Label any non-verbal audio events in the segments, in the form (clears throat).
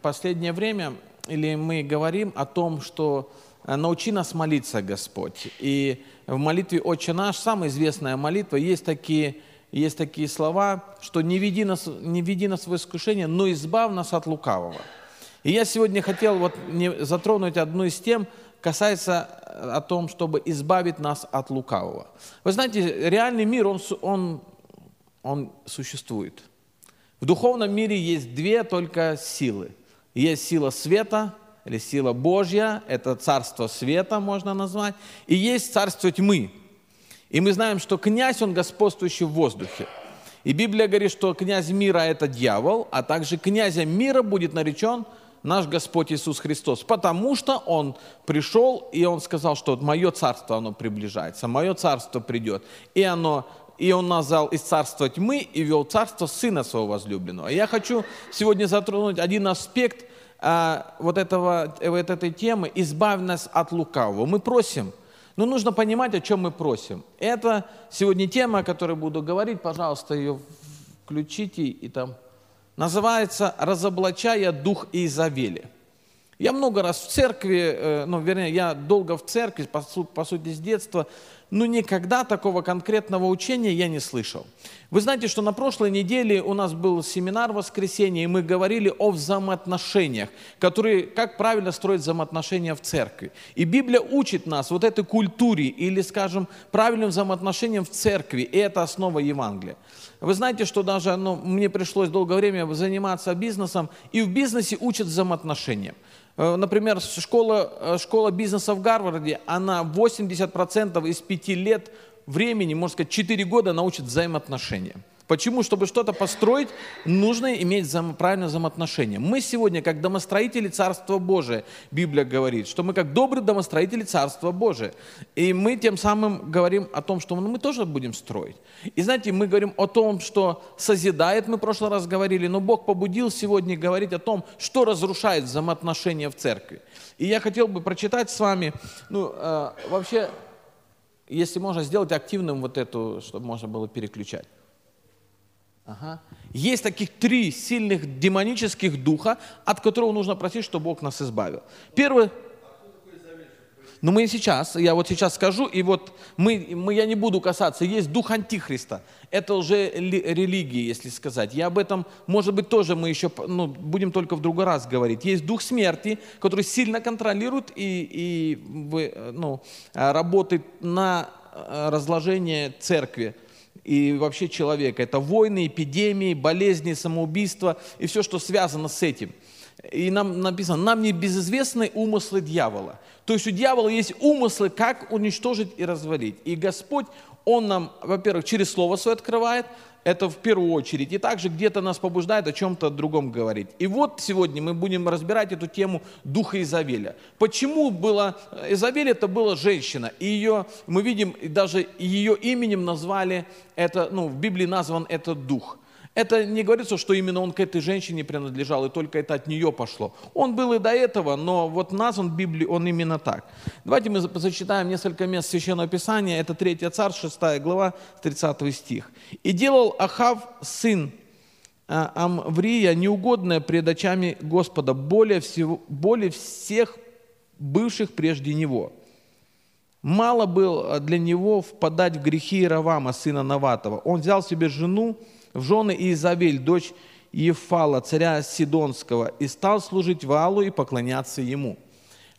последнее время, или мы говорим о том, что э, научи нас молиться, Господь. И в молитве «Отче наш», самая известная молитва, есть такие, есть такие слова, что не веди, нас, не веди нас в искушение, но избав нас от лукавого. И я сегодня хотел вот затронуть одну из тем, касается э, о том, чтобы избавить нас от лукавого. Вы знаете, реальный мир, он, он, он существует. В духовном мире есть две только силы. Есть сила света или сила Божья, это царство света можно назвать, и есть царство тьмы. И мы знаем, что князь, он господствующий в воздухе. И Библия говорит, что князь мира – это дьявол, а также князем мира будет наречен – наш Господь Иисус Христос, потому что Он пришел, и Он сказал, что мое царство, оно приближается, мое царство придет, и оно и он назвал из царства тьмы и вел царство сына своего возлюбленного. Я хочу сегодня затронуть один аспект а, вот, этого, вот этой темы «Избавь нас от лукавого». Мы просим, но нужно понимать, о чем мы просим. Это сегодня тема, о которой буду говорить. Пожалуйста, ее включите и там называется «Разоблачая дух Изавели». Я много раз в церкви, э, ну, вернее, я долго в церкви, по, по сути, с детства, но никогда такого конкретного учения я не слышал. Вы знаете, что на прошлой неделе у нас был семинар воскресенье, и мы говорили о взаимоотношениях, которые, как правильно строить взаимоотношения в церкви. И Библия учит нас вот этой культуре или, скажем, правильным взаимоотношениям в церкви, и это основа Евангелия. Вы знаете, что даже ну, мне пришлось долгое время заниматься бизнесом, и в бизнесе учат взаимоотношениям. Э, например, школа, э, школа бизнеса в Гарварде, она 80% из 5 лет времени, можно сказать, 4 года научит взаимоотношения. Почему? Чтобы что-то построить, нужно иметь взаим, правильное взаимоотношение. Мы сегодня, как домостроители Царства Божия, Библия говорит, что мы как добрые домостроители Царства Божия. И мы тем самым говорим о том, что мы тоже будем строить. И знаете, мы говорим о том, что созидает, мы в прошлый раз говорили, но Бог побудил сегодня говорить о том, что разрушает взаимоотношения в церкви. И я хотел бы прочитать с вами, ну, э, вообще, если можно, сделать активным вот эту, чтобы можно было переключать. Ага. Есть таких три сильных демонических духа, от которого нужно просить, чтобы Бог нас избавил. Первый, ну мы сейчас, я вот сейчас скажу, и вот мы, мы, я не буду касаться, есть дух Антихриста. Это уже религия, если сказать. Я об этом, может быть, тоже мы еще ну, будем только в другой раз говорить. Есть дух смерти, который сильно контролирует и, и ну, работает на э, разложение церкви и вообще человека. Это войны, эпидемии, болезни, самоубийства и все, что связано с этим. И нам написано, нам не безызвестны умыслы дьявола. То есть у дьявола есть умыслы, как уничтожить и развалить. И Господь, Он нам, во-первых, через Слово Свое открывает, это в первую очередь. И также где-то нас побуждает о чем-то другом говорить. И вот сегодня мы будем разбирать эту тему духа Изавеля. Почему было... Изавель это была женщина. И ее, мы видим, даже ее именем назвали, это, ну, в Библии назван этот дух. Это не говорится, что именно он к этой женщине принадлежал, и только это от нее пошло. Он был и до этого, но вот назван в Библии он именно так. Давайте мы зачитаем несколько мест Священного Писания. Это 3 Царь, 6 глава, 30 стих. «И делал Ахав, сын а, Амврия, неугодное пред очами Господа, более, всего, более всех бывших прежде него». Мало было для него впадать в грехи Иравама, сына Наватова. Он взял себе жену, в жены Иезавель, дочь Ефала, царя Сидонского, и стал служить Валу и поклоняться ему.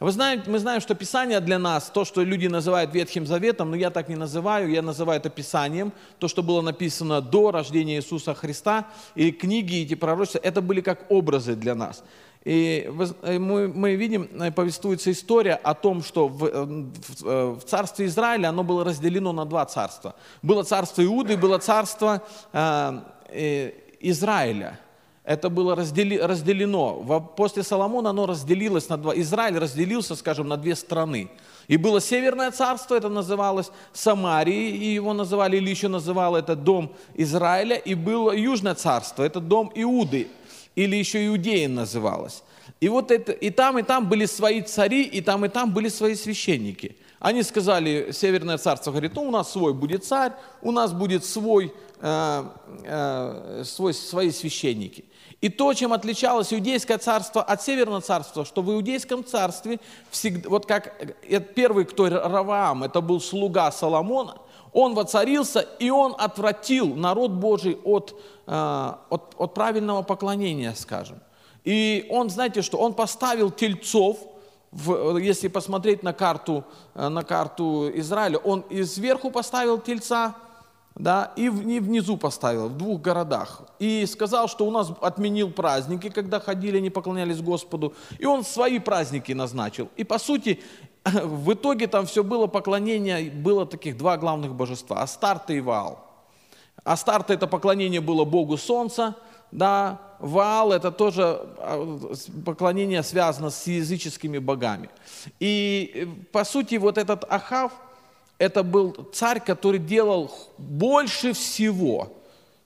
Вы знаете, мы знаем, что Писание для нас, то, что люди называют Ветхим Заветом, но я так не называю, я называю это Писанием, то, что было написано до рождения Иисуса Христа, и книги, эти пророчества, это были как образы для нас. И э, мы, мы видим, э, повествуется история о том, что в, э, в, в царстве Израиля оно было разделено на два царства. Было царство Иуды, было царство э, Израиля. Это было раздели, разделено. После Соломона оно разделилось на два. Израиль разделился, скажем, на две страны. И было Северное царство, это называлось Самарии, и его называли, или еще называл это дом Израиля. И было Южное царство, это дом Иуды или еще Иудея называлась. И вот это, и там, и там были свои цари, и там, и там были свои священники. Они сказали, Северное царство говорит, ну у нас свой будет царь, у нас будет свой, э, э, свой, свои священники. И то, чем отличалось Иудейское царство от Северного царства, что в Иудейском царстве, всегда, вот как э, первый, кто Раваам, это был слуга Соломона, он воцарился, и он отвратил народ Божий от, э, от, от правильного поклонения, скажем. И он, знаете что, он поставил тельцов, в, если посмотреть на карту, э, на карту Израиля, он и сверху поставил тельца, да, и внизу поставил, в двух городах. И сказал, что у нас отменил праздники, когда ходили, не поклонялись Господу. И он свои праздники назначил. И по сути, (clears throat) в итоге там все было поклонение, было таких два главных божества, Астарта и Ваал. Астарта это поклонение было Богу Солнца, да, Ваал это тоже а, поклонение связано с языческими богами. И э, по сути вот этот Ахав, это был царь, который делал больше всего.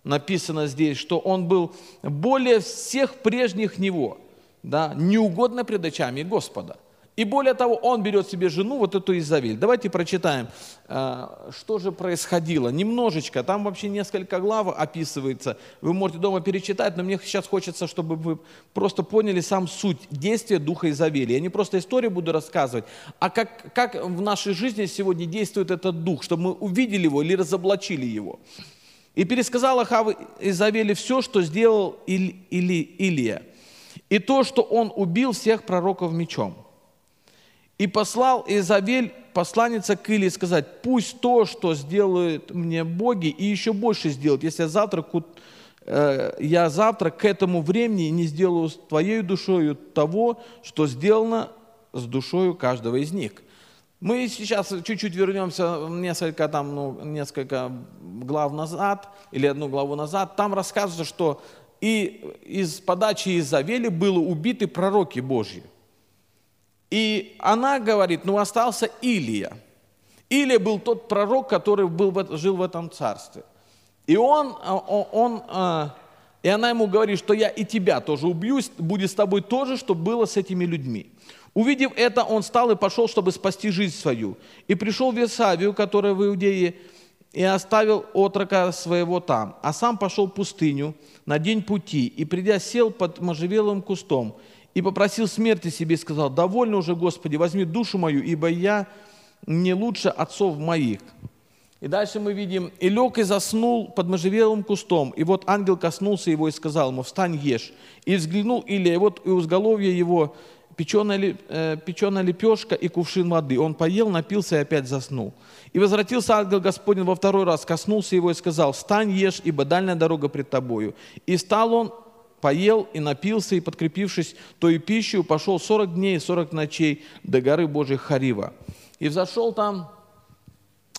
Написано здесь, что он был более всех прежних него, да, неугодно пред очами Господа. И более того, он берет себе жену, вот эту Изавель. Давайте прочитаем, э, что же происходило. Немножечко, там вообще несколько глав описывается. Вы можете дома перечитать, но мне сейчас хочется, чтобы вы просто поняли сам суть действия духа Изавели. Я не просто историю буду рассказывать, а как, как в нашей жизни сегодня действует этот дух, чтобы мы увидели его или разоблачили его. И пересказал Ахав Изавели все, что сделал Или, Или, Илия. И то, что он убил всех пророков мечом. И послал Изавель посланница к Илии сказать, пусть то, что сделают мне боги, и еще больше сделают, если я завтра, э, я завтра к этому времени не сделаю с твоей душою того, что сделано с душою каждого из них. Мы сейчас чуть-чуть вернемся несколько, там, ну, несколько глав назад, или одну главу назад. Там рассказывается, что и из подачи Изавели были убиты пророки Божьи. И она говорит, ну остался Илия. Илия был тот пророк, который был, жил в этом царстве. И он, а, он, он, а, и она ему говорит, что я и тебя тоже убью, будет с тобой то же, что было с этими людьми. Увидев это, он встал и пошел, чтобы спасти жизнь свою. И пришел в Весавию, которая в Иудее, и оставил отрока своего там. А сам пошел в пустыню на день пути, и придя, сел под можжевелым кустом, и попросил смерти себе и сказал, довольно уже, Господи, возьми душу мою, ибо я не лучше отцов моих. И дальше мы видим, и лег и заснул под можжевелым кустом, и вот ангел коснулся его и сказал ему, встань, ешь. И взглянул Илия, и вот и у изголовья его печеная, э, печеная лепешка и кувшин воды. Он поел, напился и опять заснул. И возвратился ангел Господень во второй раз, коснулся его и сказал, встань, ешь, ибо дальняя дорога пред тобою. И стал он поел и напился, и подкрепившись той пищей, пошел 40 дней и 40 ночей до горы Божьей Харива. И взошел там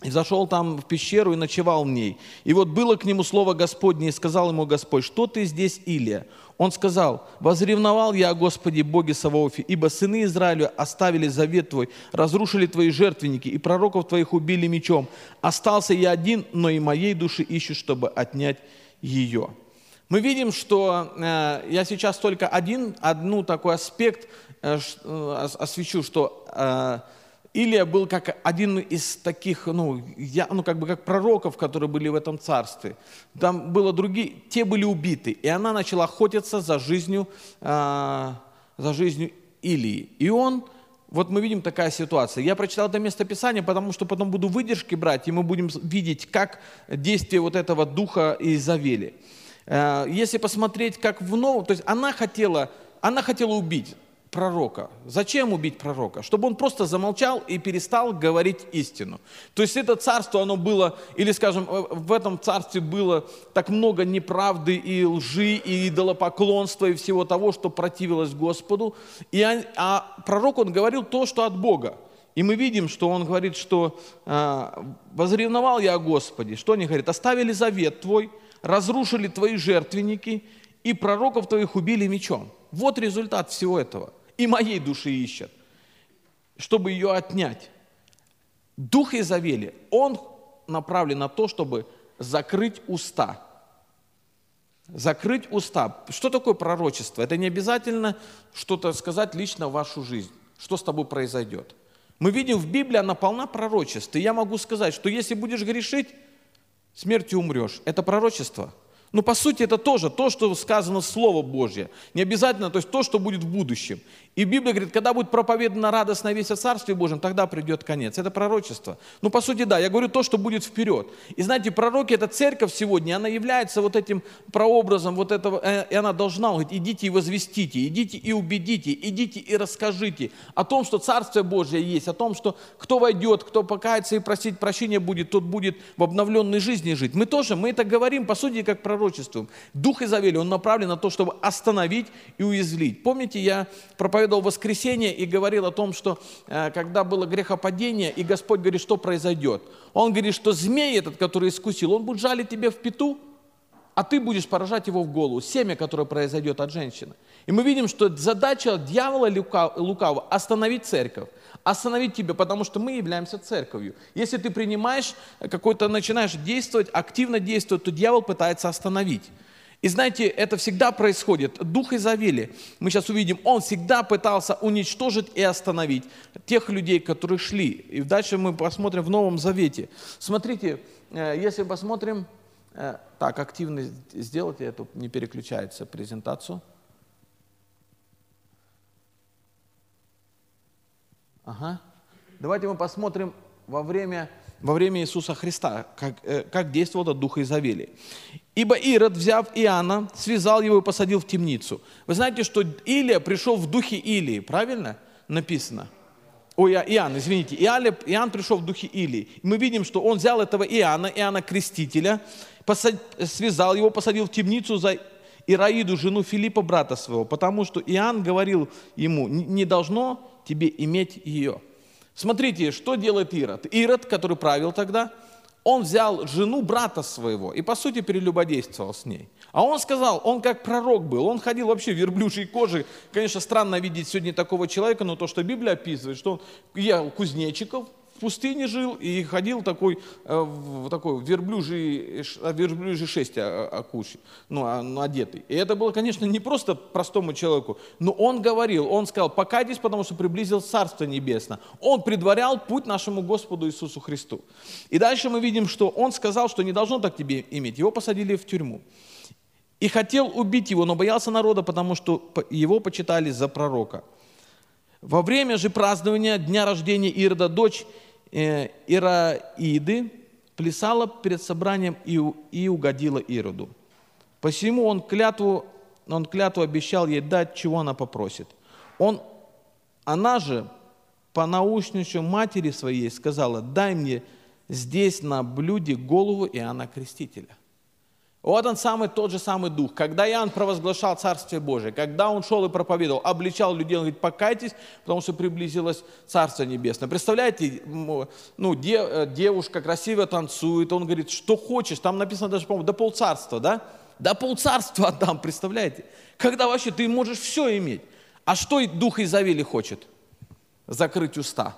и зашел там в пещеру и ночевал в ней. И вот было к нему слово Господне, и сказал ему Господь, что ты здесь, Илия? Он сказал, возревновал я о Господе Боге Саваофе, ибо сыны Израиля оставили завет твой, разрушили твои жертвенники, и пророков твоих убили мечом. Остался я один, но и моей души ищут, чтобы отнять ее. Мы видим, что э, я сейчас только один, одну такой аспект э, э, освещу, что э, Илия был как один из таких, ну, я, ну, как бы как пророков, которые были в этом царстве. Там было другие, те были убиты, и она начала охотиться за жизнью, э, за жизнью Илии. И он, вот мы видим такая ситуация. Я прочитал это местописание, потому что потом буду выдержки брать, и мы будем видеть, как действие вот этого духа Изавели. Э, если посмотреть, как в новом, то есть она хотела, она хотела убить пророка. Зачем убить пророка? Чтобы он просто замолчал и перестал говорить истину. То есть это царство, оно было, или скажем, э, в этом царстве было так много неправды и лжи, и идолопоклонства, и всего того, что противилось Господу. И, а пророк, он говорил то, что от Бога. И мы видим, что он говорит, что э, «возревновал я о Господе». Что они говорят? «Оставили завет твой, разрушили твои жертвенники, и пророков твоих убили мечом. Вот результат всего этого. И моей души ищет, чтобы ее отнять. Дух Изавели, он направлен на то, чтобы закрыть уста. Закрыть уста. Что такое пророчество? Это не обязательно что-то сказать лично в вашу жизнь. Что с тобой произойдет? Мы видим в Библии, она полна пророчеств. И я могу сказать, что если будешь грешить, смертью умрешь. Это пророчество – ну, по сути, это тоже то, что сказано Слово Божье. Не обязательно, то есть то, что будет в будущем. И Библия говорит, когда будет проповедана радостная весть о Царстве Божьем, тогда придет конец. Это пророчество. Ну, по сути, да, я говорю то, что будет вперед. И знаете, пророки, это церковь сегодня, она является вот этим прообразом вот этого, э, и она должна говорить, идите и возвестите, идите и убедите, идите и расскажите о том, что Царствие Божье есть, о том, что кто войдет, кто покается и просить прощения будет, тот будет в обновленной жизни жить. Мы тоже, мы это говорим, по сути, как пророчествуем. Дух Изавели, он направлен на то, чтобы остановить и уязвить. Помните, я проповедовал проповедовал воскресенье и говорил о том, что э, когда было грехопадение, и Господь говорит, что произойдет. Он говорит, что змей этот, который искусил, он будет жалить тебе в пету, а ты будешь поражать его в голову, семя, которое произойдет от женщины. И мы видим, что задача дьявола лукавого – остановить церковь, остановить тебя, потому что мы являемся церковью. Если ты принимаешь какой-то, начинаешь действовать, активно действовать, то дьявол пытается остановить. И знаете, это всегда происходит. Дух Изавели, мы сейчас увидим, он всегда пытался уничтожить и остановить тех людей, которые шли. И дальше мы посмотрим в Новом Завете. Смотрите, э, если посмотрим, э, так, активно сделайте эту, не переключается презентацию. Ага. Давайте мы посмотрим во время во время Иисуса Христа, как, э, как действовал этот дух Изавели. Ибо Ирод, взяв Иоанна, связал его и посадил в темницу. Вы знаете, что Илия пришел в духе Илии, правильно написано? Ой, Иоанн, извините, Иоанн, Иоанн пришел в духе Илии. Мы видим, что он взял этого Иоанна, Иоанна Крестителя, посад, связал его, посадил в темницу за Ираиду, жену Филиппа, брата своего, потому что Иоанн говорил ему, не должно тебе иметь ее. Смотрите, что делает Ирод. Ирод, который правил тогда, он взял жену брата своего и, по сути, перелюбодействовал с ней. А он сказал, он как пророк был, он ходил вообще в верблюжьей коже. Конечно, странно видеть сегодня такого человека, но то, что Библия описывает, что он ел кузнечиков, в пустыне жил и ходил такой, э, в такой верблюжий, верблюжий шесть окуши, ну, ну, одетый. И это было, конечно, не просто простому человеку, но он говорил, он сказал, покайтесь, потому что приблизил Царство Небесное. Он предварял путь нашему Господу Иисусу Христу. И дальше мы видим, что он сказал, что не должно так тебе иметь. Его посадили в тюрьму. И хотел убить его, но боялся народа, потому что его почитали за пророка. Во время же празднования дня рождения Ирода дочь Ираиды плясала перед собранием и угодила Ироду. Посему он клятву, он клятву обещал ей дать, чего она попросит. Он, она же по научничу матери своей сказала, дай мне здесь на блюде голову Иоанна Крестителя. Вот он самый, тот же самый дух. Когда Иоанн провозглашал Царствие Божие, когда он шел и проповедовал, обличал людей, он говорит, покайтесь, потому что приблизилось Царство Небесное. Представляете, ну, э, девушка красиво танцует, он говорит, что хочешь, там написано даже, по-моему, до полцарства, да? До полцарства отдам, представляете? Когда вообще ты можешь все иметь. А что Дух Изавели хочет? Закрыть уста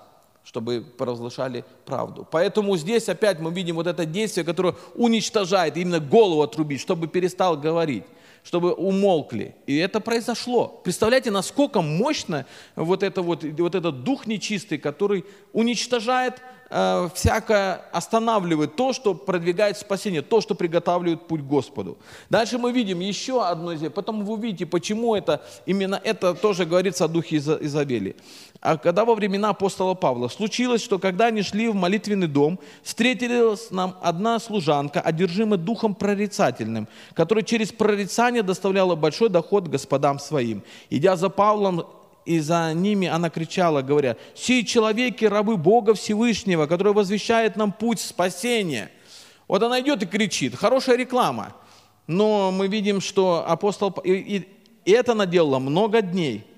чтобы провозглашали правду. Поэтому здесь опять мы видим вот это действие, которое уничтожает, именно голову отрубить, чтобы перестал говорить, чтобы умолкли. И это произошло. Представляете, насколько мощно вот, это вот, вот этот дух нечистый, который уничтожает э, всякое, останавливает то, что продвигает спасение, то, что приготавливает путь Господу. Дальше мы видим еще одно здесь, потом вы увидите, почему это, именно это тоже говорится о духе Изавели. А когда во времена апостола Павла случилось, что когда они шли в молитвенный дом, встретилась нам одна служанка, одержимая духом прорицательным, которая через прорицание доставляла большой доход господам своим. Идя за Павлом и за ними она кричала, говоря, «Сии человеки, рабы Бога Всевышнего, который возвещает нам путь спасения». Вот она идет и кричит, хорошая реклама. Но мы видим, что апостол... И, и, это она делала много дней –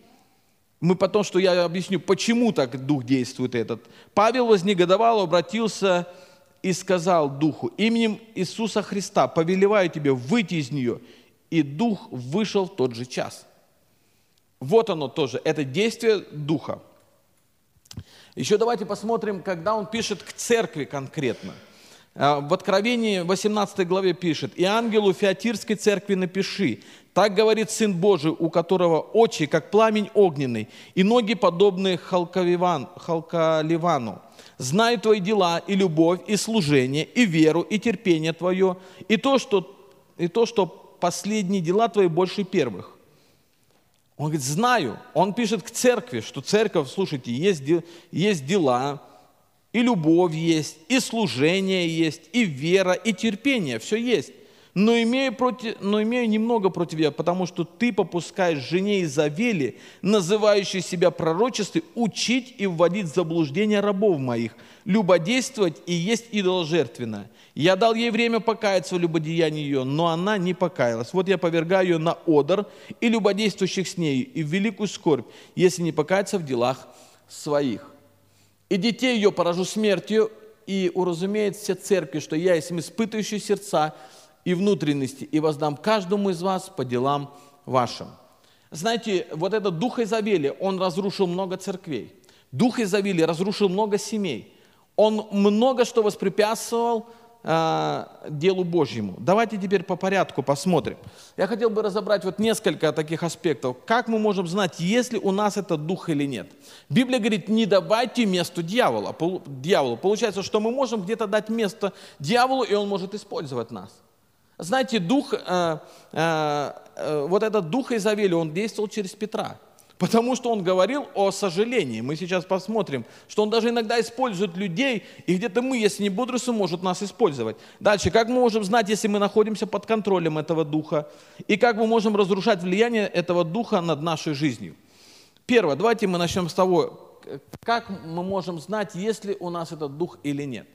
мы потом, что я объясню, почему так Дух действует этот. Павел вознегодовал, обратился и сказал Духу, именем Иисуса Христа повелеваю тебе выйти из нее. И Дух вышел в тот же час. Вот оно тоже, это действие Духа. Еще давайте посмотрим, когда он пишет к церкви конкретно. А, в Откровении 18 главе пишет, «И ангелу Феатирской церкви напиши, Так говорит Сын Божий, у которого очи, как пламень огненный, и ноги, подобные халкаливан, халкаливану. Знаю твои дела, и любовь, и служение, и веру, и терпение твое, и то, что, и то, что последние дела твои больше первых. Он говорит, знаю. Он пишет к церкви, что церковь, слушайте, есть, есть дела, и любовь есть, и служение есть, и вера, и терпение, все есть но имею, против, но имею немного против тебя, потому что ты попускаешь жене Изавели, называющей себя пророчеством, учить и вводить в заблуждение рабов моих, любодействовать и есть идоложертвенное. Я дал ей время покаяться в любодеянии ее, но она не покаялась. Вот я повергаю ее на одор и любодействующих с ней, и в великую скорбь, если не покаяться в делах своих. И детей ее поражу смертью, и уразумеет все церкви, что я, если испытывающий сердца, и внутренности, и воздам каждому из вас по делам вашим. Знаете, вот этот дух Изавели, он разрушил много церквей. Дух Изавели разрушил много семей. Он много что воспрепятствовал э, делу Божьему. Давайте теперь по порядку посмотрим. Я хотел бы разобрать вот несколько таких аспектов. Как мы можем знать, есть ли у нас этот дух или нет? Библия говорит, не давайте место дьявола, дьяволу. Получается, что мы можем где-то дать место дьяволу, и он может использовать нас. Знаете, дух, э, э, э, вот этот дух Изавели, он действовал через Петра. Потому что он говорил о сожалении. Мы сейчас посмотрим, что он даже иногда использует людей, и где-то мы, если не бодрствуем, может нас использовать. Дальше, как мы можем знать, если мы находимся под контролем этого духа, и как мы можем разрушать влияние этого духа над нашей жизнью. Первое, давайте мы начнем с того, как мы можем знать, есть ли у нас этот дух или нет.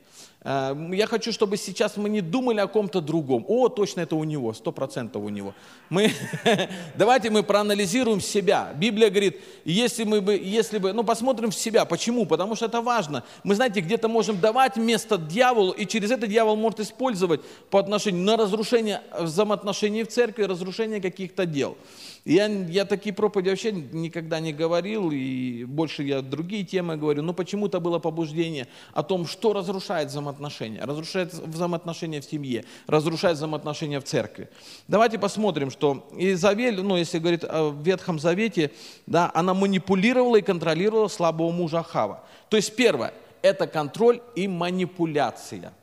Э, я хочу, чтобы сейчас мы не думали о ком-то другом. О, точно это у него, сто процентов у него. Мы, (laughs) давайте мы проанализируем себя. Библия говорит, если мы бы, если бы, ну посмотрим в себя. Почему? Потому что это важно. Мы, знаете, где-то можем давать место дьяволу, и через это дьявол может использовать по отношению на разрушение взаимоотношений в церкви, разрушение каких-то дел. Я, я такие проповеди вообще никогда не говорил, и больше я другие темы говорю, но почему-то было побуждение о том, что разрушает взаимоотношения. Разрушает взаимоотношения в семье, разрушает взаимоотношения в церкви. Давайте посмотрим, что Изавель, ну если говорить о Ветхом Завете, да, она манипулировала и контролировала слабого мужа Хава. То есть первое, это контроль и манипуляция –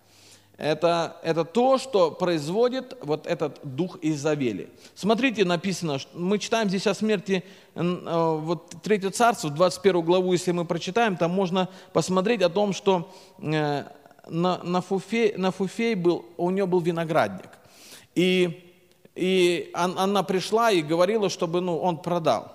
это, это то, что производит вот этот дух Изавели. Смотрите, написано, мы читаем здесь о смерти, э, вот Третье Царство, 21 главу, если мы прочитаем, там можно посмотреть о том, что э, на, на, Фуфей, на Фуфей был, у нее был виноградник. И, и она пришла и говорила, чтобы ну, он продал.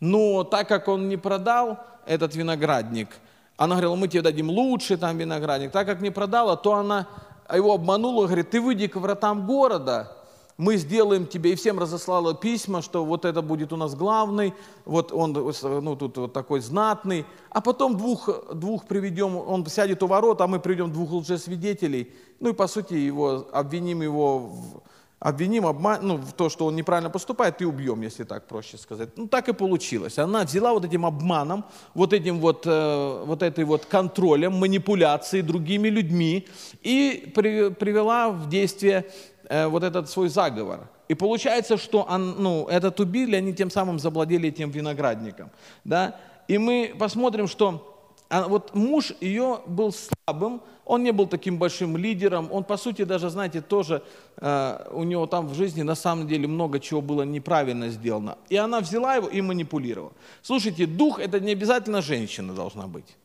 Но так как он не продал этот виноградник – она говорила, мы тебе дадим лучший там виноградник. Так как не продала, то она его обманула, говорит, ты выйди к вратам города, мы сделаем тебе, и всем разослала письма, что вот это будет у нас главный, вот он ну, тут вот такой знатный, а потом двух, двух приведем, он сядет у ворот, а мы приведем двух лжесвидетелей, ну и по сути его, обвиним его в, обвиним обман, ну, в то, что он неправильно поступает, и убьем, если так проще сказать. Ну, так и получилось. Она взяла вот этим обманом, вот этим вот, э, вот этой вот контролем, манипуляцией другими людьми и при, привела в действие э, вот этот свой заговор. И получается, что он, ну, этот убили, они тем самым завладели этим виноградником. Да? И мы посмотрим, что а вот муж ее был слабым, он не был таким большим лидером, он, по сути, даже, знаете, тоже э, у него там в жизни на самом деле много чего было неправильно сделано. И она взяла его и манипулировала. Слушайте, дух – это не обязательно женщина должна быть.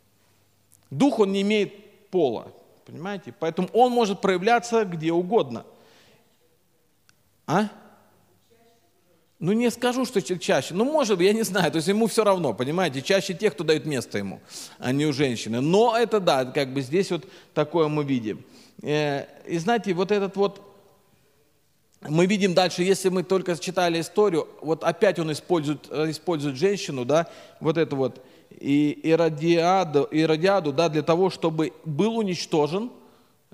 Дух, он не имеет пола, понимаете? Поэтому он может проявляться где угодно. А? Ну, не скажу, что чаще. Ну, может быть, я не знаю. То есть ему все равно, понимаете. Чаще тех, кто дает место ему, а не у женщины. Но это да, как бы здесь вот такое мы видим. Э, и знаете, вот этот вот, мы видим дальше, если мы только читали историю, вот опять он использует, использует женщину, да, вот это вот, и Иродиаду, Иродиаду, да, для того, чтобы был уничтожен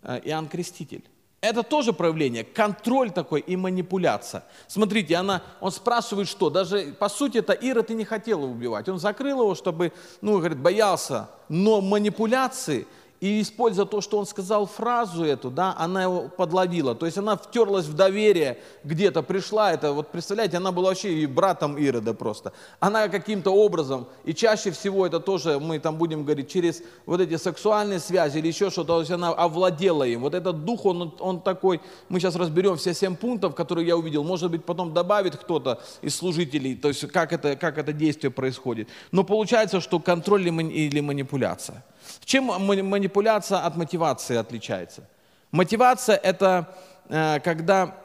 э, Иоанн Креститель. Это тоже проявление, контроль такой и манипуляция. Смотрите, она, он спрашивает, что, даже по сути это Ира ты не хотела убивать. Он закрыл его, чтобы, ну, говорит, боялся. Но манипуляции и используя то, что он сказал фразу эту, да, она его подловила. То есть она втерлась в доверие где-то, пришла, это вот представляете, она была вообще и братом Ирода просто. Она каким-то образом, и чаще всего это тоже, мы там будем говорить, через вот эти сексуальные связи или еще что-то, то есть она овладела им. Вот этот дух, он, он такой, мы сейчас разберем все семь пунктов, которые я увидел, может быть потом добавит кто-то из служителей, то есть как это, как это действие происходит. Но получается, что контроль или манипуляция. Чем манипуляция от мотивации отличается? Мотивация – это э, когда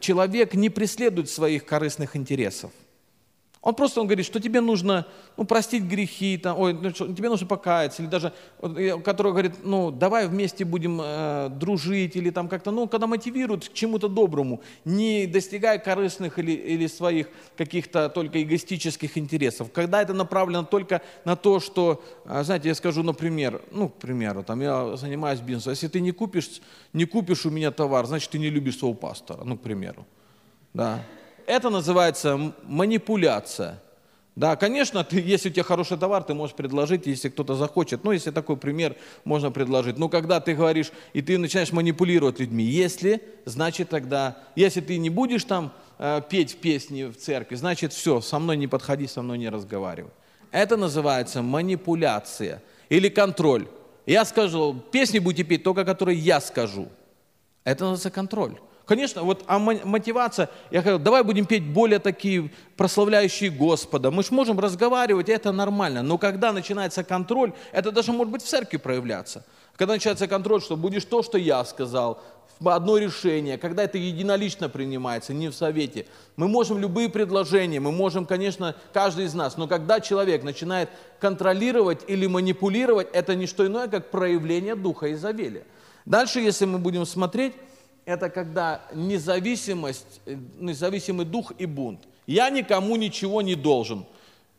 человек не преследует своих корыстных интересов – он просто он говорит, что тебе нужно ну, простить грехи, там, ой, ну, что, тебе нужно покаяться, или даже, который говорит, ну, давай вместе будем э, дружить, или там как-то, ну, когда мотивируют к чему-то доброму, не достигая корыстных или, или своих каких-то только эгоистических интересов, когда это направлено только на то, что, э, знаете, я скажу, например, ну, к примеру, там, я занимаюсь бизнесом, если ты не купишь, не купишь у меня товар, значит, ты не любишь своего пастора, ну, к примеру, да, это называется манипуляция. Да, конечно, ты, если у тебя хороший товар, ты можешь предложить, если кто-то захочет. Ну, если такой пример можно предложить. Но когда ты говоришь, и ты начинаешь манипулировать людьми, если, значит тогда, если ты не будешь там э, петь песни в церкви, значит все, со мной не подходи, со мной не разговаривай. Это называется манипуляция или контроль. Я скажу, песни будете петь только, которые я скажу. Это называется контроль. Конечно, вот а мотивация, я говорю, давай будем петь более такие прославляющие Господа. Мы же можем разговаривать, это нормально. Но когда начинается контроль, это даже может быть в церкви проявляться. Когда начинается контроль, что будешь то, что я сказал, одно решение, когда это единолично принимается, не в совете. Мы можем любые предложения, мы можем, конечно, каждый из нас, но когда человек начинает контролировать или манипулировать, это не что иное, как проявление духа Изавеля. Дальше, если мы будем смотреть, это когда независимость, э, независимый дух и бунт. Я никому ничего не должен.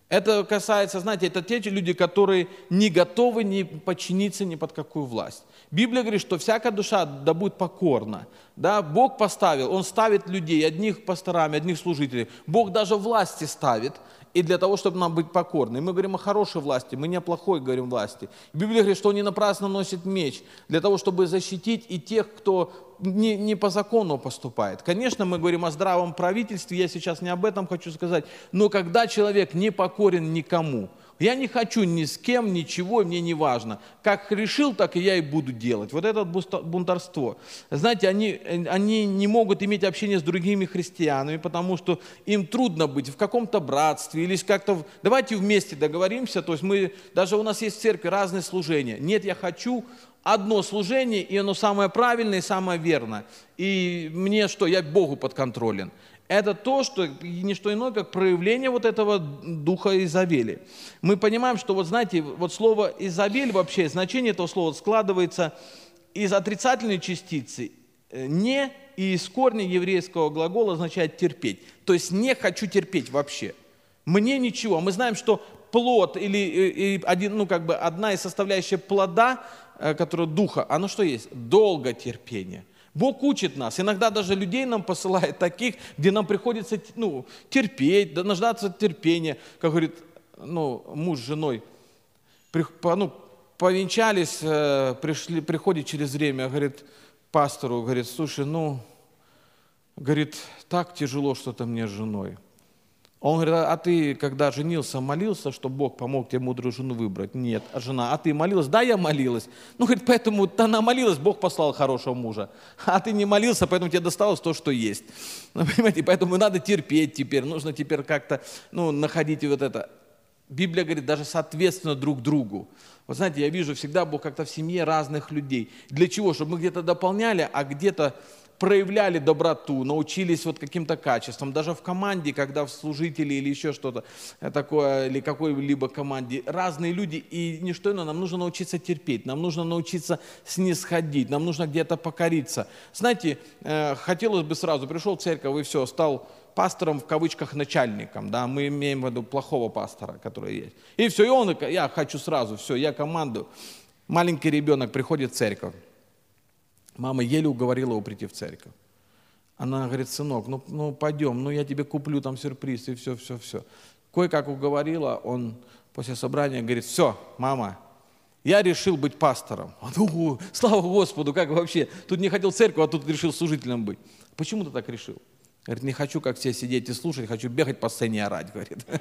Это касается, знаете, это те люди, которые не готовы не подчиниться ни под какую власть. Библия говорит, что всякая душа да будет покорна. Да, Бог поставил, Он ставит людей, одних пасторами, одних служителей. Бог даже власти ставит, и для того, чтобы нам быть покорны. Мы говорим о хорошей власти, мы не о плохой говорим власти. Библия говорит, что он не напрасно носит меч, для того, чтобы защитить и тех, кто не, не по закону поступает. Конечно, мы говорим о здравом правительстве, я сейчас не об этом хочу сказать, но когда человек не покорен никому, я не хочу ни с кем, ничего, мне не важно. Как решил, так и я и буду делать. Вот это бунтарство. Знаете, они, они не могут иметь общение с другими христианами, потому что им трудно быть в каком-то братстве или как-то... Давайте вместе договоримся, то есть мы, даже у нас есть в церкви разные служения. Нет, я хочу одно служение, и оно самое правильное и самое верное. И мне что, я Богу подконтролен это то, что не что иное, как проявление вот этого духа Изавели. Мы понимаем, что вот знаете, вот слово Изавель вообще, значение этого слова складывается из отрицательной частицы э, «не» и из корня еврейского глагола означает «терпеть». То есть «не хочу терпеть вообще». Мне ничего. Мы знаем, что плод или, или э, один, ну, как бы одна из составляющих плода, э, которая духа, оно что есть? Долго терпение. Бог учит нас. Иногда даже людей нам посылает таких, где нам приходится ну, терпеть, дождаться терпения. Как говорит ну, муж с женой, при, ну, повенчались, э, пришли, приходит через время, говорит пастору, говорит, слушай, ну, говорит, так тяжело что-то мне с женой. Он говорит, а ты, когда женился, молился, что Бог помог тебе мудрую жену выбрать? Нет. А жена, а ты молилась? Да, я молилась. Ну, говорит, поэтому она молилась, Бог послал хорошего мужа. А ты не молился, поэтому тебе досталось то, что есть. (laughs) Ну, понимаете, поэтому надо терпеть теперь, нужно теперь как-то, ну, находить вот это. Библия говорит, даже соответственно друг другу. Вот знаете, я вижу всегда Бог как-то в семье разных людей. Для чего? Чтобы мы где-то дополняли, а где-то проявляли доброту, научились вот каким-то качествам. Даже в команде, когда в служители или еще что-то такое, или какой-либо команде, разные люди, и не что иное, нам нужно научиться терпеть, нам нужно научиться снисходить, нам нужно где-то покориться. Знаете, э, хотелось бы сразу, пришел в церковь и все, стал пастором в кавычках начальником, да, мы имеем в виду плохого пастора, который есть. И все, и он, я хочу сразу, все, я команду. Маленький ребенок приходит в церковь, Мама еле уговорила его прийти в церковь. Она говорит, сынок, ну, ну пойдем, ну я тебе куплю там сюрприз и все, все, все. Кое-как уговорила, он после собрания говорит, все, мама, Я решил быть пастором. Ого, слава Господу, как вообще? Тут не хотел церковь, а тут решил служителем быть. Почему ты так решил? Говорит, не хочу, как все сидеть и слушать, хочу бегать по сцене и орать, говорит. (laughs)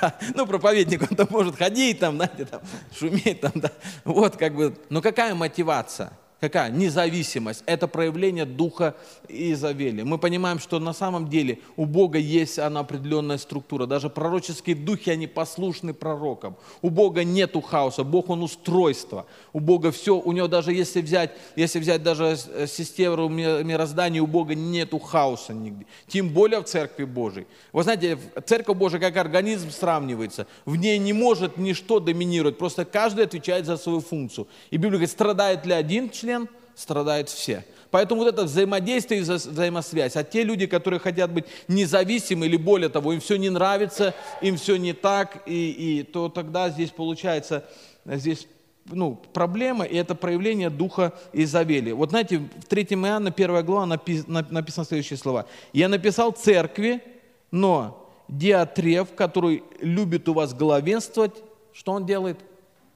Да, ну, проповедник, он там может ходить, там, знаете, там, шуметь, там, да. Вот, как бы, но какая мотивация? Какая? Независимость. Это проявление духа Изавели. Мы понимаем, что на самом деле у Бога есть она определенная структура. Даже пророческие духи, они послушны пророкам. У Бога нету хаоса. Бог, Он устройство. У Бога все, у Него даже если взять, если взять даже систему мироздания, у Бога нету хаоса нигде. Тем более в Церкви Божией. Вы знаете, Церковь Божия как организм сравнивается. В ней не может ничто доминировать. Просто каждый отвечает за свою функцию. И Библия говорит, страдает ли один член, страдают все. Поэтому вот это взаимодействие и взаимосвязь. А те люди, которые хотят быть независимы или более того, им все не нравится, им все не так, и, и то тогда здесь получается, здесь ну, проблема, и это проявление духа Изавели. Вот знаете, в 3 Иоанна, 1 глава, написано следующие слова. «Я написал церкви, но Диатрев, который любит у вас главенствовать, что он делает?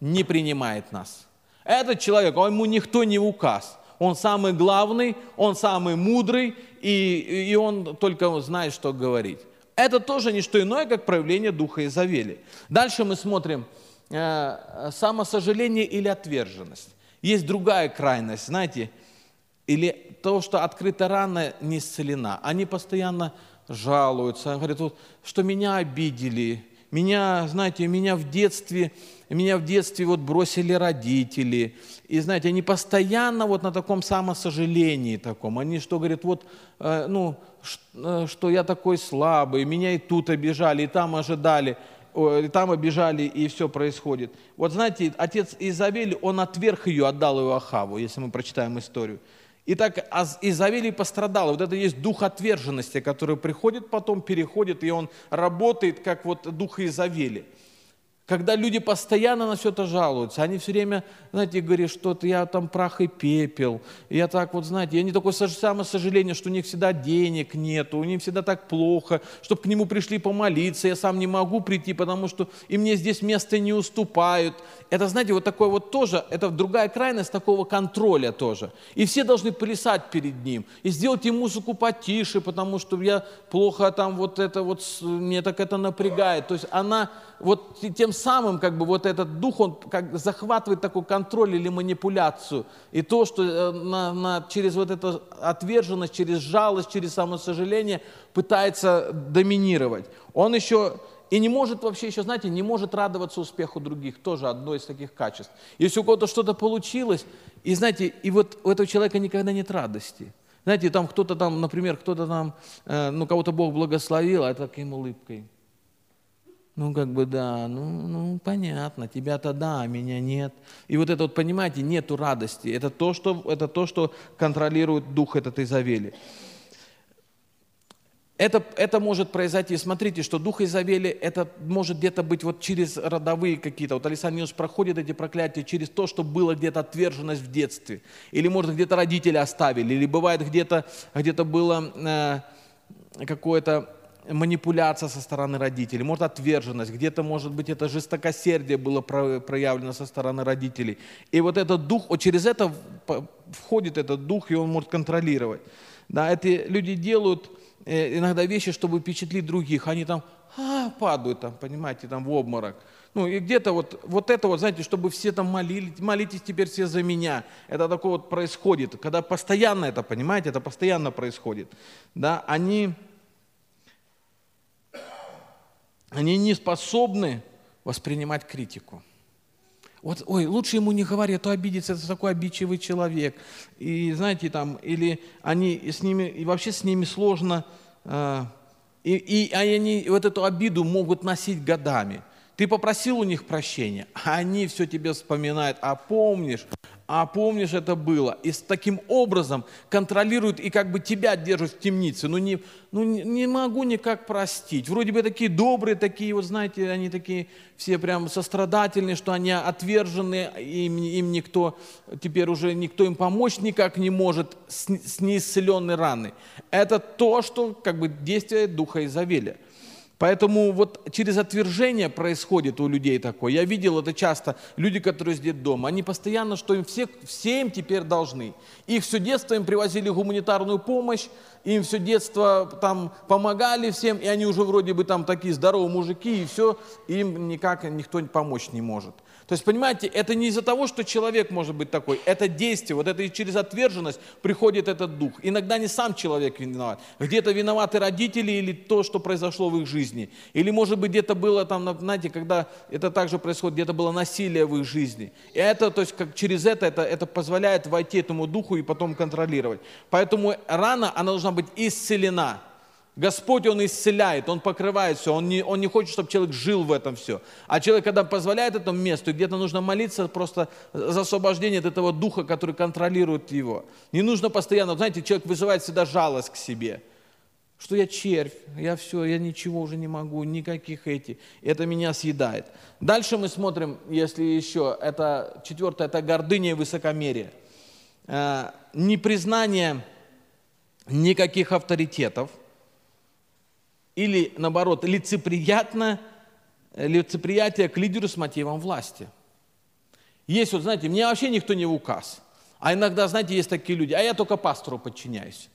Не принимает нас». Этот человек, он, ему никто не указ. Он самый главный, он самый мудрый, и, и он только знает, что говорить. Это тоже не что иное, как проявление Духа Изавели. Дальше мы смотрим э, самосожаление или отверженность. Есть другая крайность, знаете, или то, что открыта рана не исцелена. Они постоянно жалуются, говорят, вот, что меня обидели, меня, знаете, меня в детстве, меня в детстве вот бросили родители. И, знаете, они постоянно вот на таком самосожалении таком. Они что говорят, вот, э, ну, э, что я такой слабый, меня и тут обижали, и там ожидали, и там обижали, и все происходит. Вот знаете, отец Изавели, он отверг ее, отдал ее Ахаву, если мы прочитаем историю. И так Изавелий пострадал. Вот это есть дух отверженности, который приходит потом, переходит, и он работает, как вот дух Изавели когда люди постоянно на все это жалуются, они все время, знаете, говорят, что я там прах и пепел, я так вот, знаете, я не такое самое сожаление, что у них всегда денег нету, у них всегда так плохо, чтобы к нему пришли помолиться, я сам не могу прийти, потому что и мне здесь место не уступают. Это, знаете, вот такое вот тоже, это другая крайность такого контроля тоже. И все должны плясать перед ним, и сделать ему музыку потише, потому что я плохо там вот это вот, мне так это напрягает. То есть она вот тем самым как бы вот этот дух, он как захватывает такой контроль или манипуляцию. И то, что э, на, на, через вот эту отверженность, через жалость, через самосожаление пытается доминировать. Он еще и не может вообще еще, знаете, не может радоваться успеху других. Тоже одно из таких качеств. Если у кого-то что-то получилось, и знаете, и вот у этого человека никогда нет радости. Знаете, там кто-то там, например, кто-то там, э, ну, кого-то Бог благословил, а это таким улыбкой. Ну, как бы да, ну, ну понятно, тебя-то да, а меня нет. И вот это вот, понимаете, нету радости. Это то, что, это то, что контролирует дух этот Изавели. Это, это может произойти, смотрите, что дух Иезавели, это может где-то быть вот через родовые какие-то, вот Александр Ньюс проходит эти проклятия через то, что было где-то отверженность в детстве, или может где-то родители оставили, или бывает где-то где было э, какое-то манипуляция со стороны родителей, может отверженность, где-то, может быть, это жестокосердие было проявлено со стороны родителей. И вот этот дух, вот через это входит этот дух, и он может контролировать. Да, эти люди делают иногда вещи, чтобы впечатлить других. Они там а, падают, там, понимаете, там в обморок. Ну и где-то вот, вот это вот, знаете, чтобы все там молились, молитесь теперь все за меня. Это такое вот происходит, когда постоянно это, понимаете, это постоянно происходит. Да, они они не способны воспринимать критику. Вот, ой, лучше ему не говори, а то обидится, это такой обидчивый человек. И знаете, там, или они с ними, и вообще с ними сложно, э, и, и они вот эту обиду могут носить годами. Ты попросил у них прощения, а (laughs) они все тебе вспоминают, а помнишь, а помнишь, это было. И с таким образом контролируют и как бы тебя держат в темнице. Ну не, ну не могу никак простить. Вроде бы такие добрые, такие, вот знаете, они такие все прям сострадательные, что они отвержены, им, им никто, теперь уже никто им помочь никак не может с, с неисцеленной раны. Это то, что как бы действие Духа Изавеля. Поэтому вот через отвержение происходит у людей такое. Я видел это часто. Люди, которые из дома, они постоянно, что им все, все им теперь должны. Их все детство им привозили гуманитарную помощь, им все детство там помогали всем, и они уже вроде бы там такие здоровые мужики, и все, им никак никто помочь не может. То есть, понимаете, это не из-за того, что человек может быть такой, это действие, вот это через отверженность приходит этот дух. Иногда не сам человек виноват, где-то виноваты родители или то, что произошло в их жизни. Или, может быть, где-то было там, знаете, когда это также происходит, где-то было насилие в их жизни. И это, то есть, как через это, это, это позволяет войти этому духу и потом контролировать. Поэтому рана, она должна быть исцелена. Господь, Он исцеляет, Он покрывает все, Он не, он не хочет, чтобы человек жил в этом все. А человек, когда позволяет этому месту, где-то нужно молиться просто за освобождение от этого духа, который контролирует его. Не нужно постоянно, знаете, человек вызывает всегда жалость к себе. Что я червь, я все, я ничего уже не могу, никаких эти. Это меня съедает. Дальше мы смотрим, если еще, это четвертое, это гордыня и высокомерие. Э, непризнание никаких авторитетов – или, наоборот, лицеприятно, э, лицеприятие к лидеру с мотивом власти. Есть, вот знаете, мне вообще никто не в указ. А иногда, знаете, есть такие люди, а я только пастору подчиняюсь.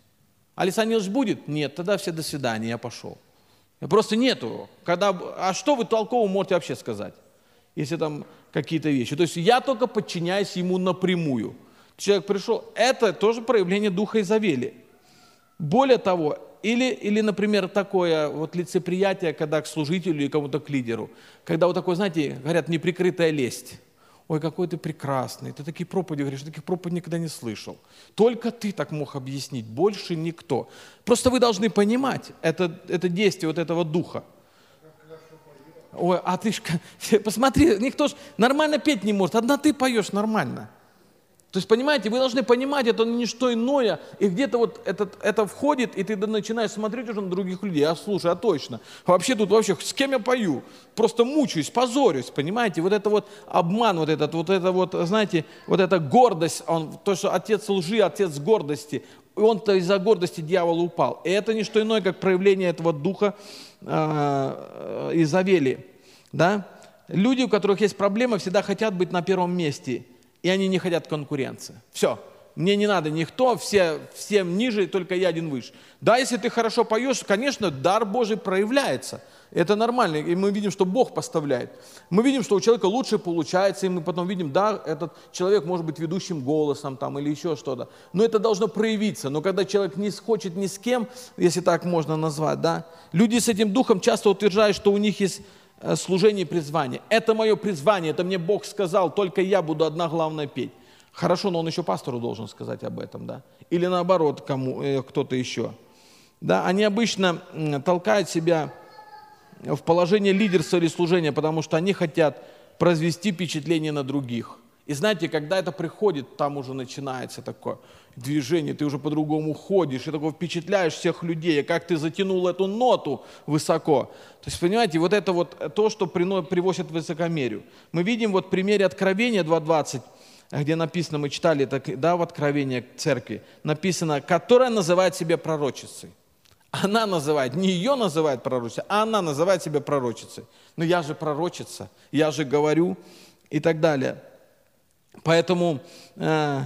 Александр Ильич будет? Нет, тогда все до свидания, я пошел. Просто нету. Когда, а что вы толково можете вообще сказать, если там какие-то вещи? То есть я только подчиняюсь ему напрямую. Человек пришел, это тоже проявление духа Изавели. Более того, или, или, например, такое вот лицеприятие, когда к служителю или кому-то к лидеру. Когда вот такое, знаете, говорят, неприкрытая лесть. Ой, какой ты прекрасный, ты такие проповеди говоришь, таких проповедей никогда не слышал. Только ты так мог объяснить, больше никто. Просто вы должны понимать это, это действие вот этого духа. Ой, а ты ж, (laughs) посмотри, никто ж нормально петь не может, одна ты поешь нормально. То есть, понимаете, вы должны понимать, это не что иное, и где-то вот этот, это входит, и ты начинаешь смотреть уже на других людей, а слушай, а точно, вообще тут вообще, с кем я пою? Просто мучаюсь, позорюсь, понимаете, вот это вот обман, вот этот, вот это вот, знаете, вот эта гордость, он, то, что отец лжи, отец гордости, и он-то из-за гордости дьявола упал. И это не что иное, как проявление этого духа э, Изавели, да? Люди, у которых есть проблемы, всегда хотят быть на первом месте – и они не хотят конкуренции. Все, мне не надо никто, все, всем ниже, только я один выше. Да, если ты хорошо поешь, конечно, дар Божий проявляется. Это нормально, и мы видим, что Бог поставляет. Мы видим, что у человека лучше получается, и мы потом видим, да, этот человек может быть ведущим голосом там, или еще что-то. Но это должно проявиться. Но когда человек не хочет ни с кем, если так можно назвать, да, люди с этим духом часто утверждают, что у них есть служение и призвание. Это мое призвание, это мне Бог сказал, только я буду одна главная петь. Хорошо, но он еще пастору должен сказать об этом, да? Или наоборот, кому, э, кто-то еще. Да, они обычно толкают себя в положение лидерства или служения, потому что они хотят произвести впечатление на других. И знаете, когда это приходит, там уже начинается такое движение, ты уже по-другому ходишь, и такое впечатляешь всех людей, как ты затянул эту ноту высоко. То есть, понимаете, вот это вот то, что приводит высокомерию. Мы видим вот в примере Откровения 2.20, где написано, мы читали это, да, в Откровении церкви, написано, которая называет себя пророчицей. Она называет, не ее называет пророчицей, а она называет себя пророчицей. Но я же пророчица, я же говорю и так далее. Поэтому, э,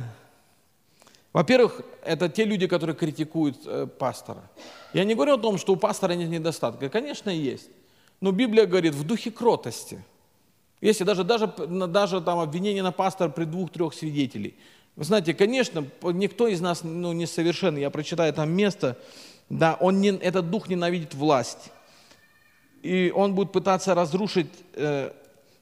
во-первых, это те люди, которые критикуют э, пастора. Я не говорю о том, что у пастора нет недостатка. Конечно, есть. Но Библия говорит в духе кротости. Если даже, даже, даже там обвинение на пастора при двух-трех свидетелей. Вы знаете, конечно, никто из нас ну, не совершен. Я прочитаю там место. Да, он не, этот дух ненавидит власть. И он будет пытаться разрушить э,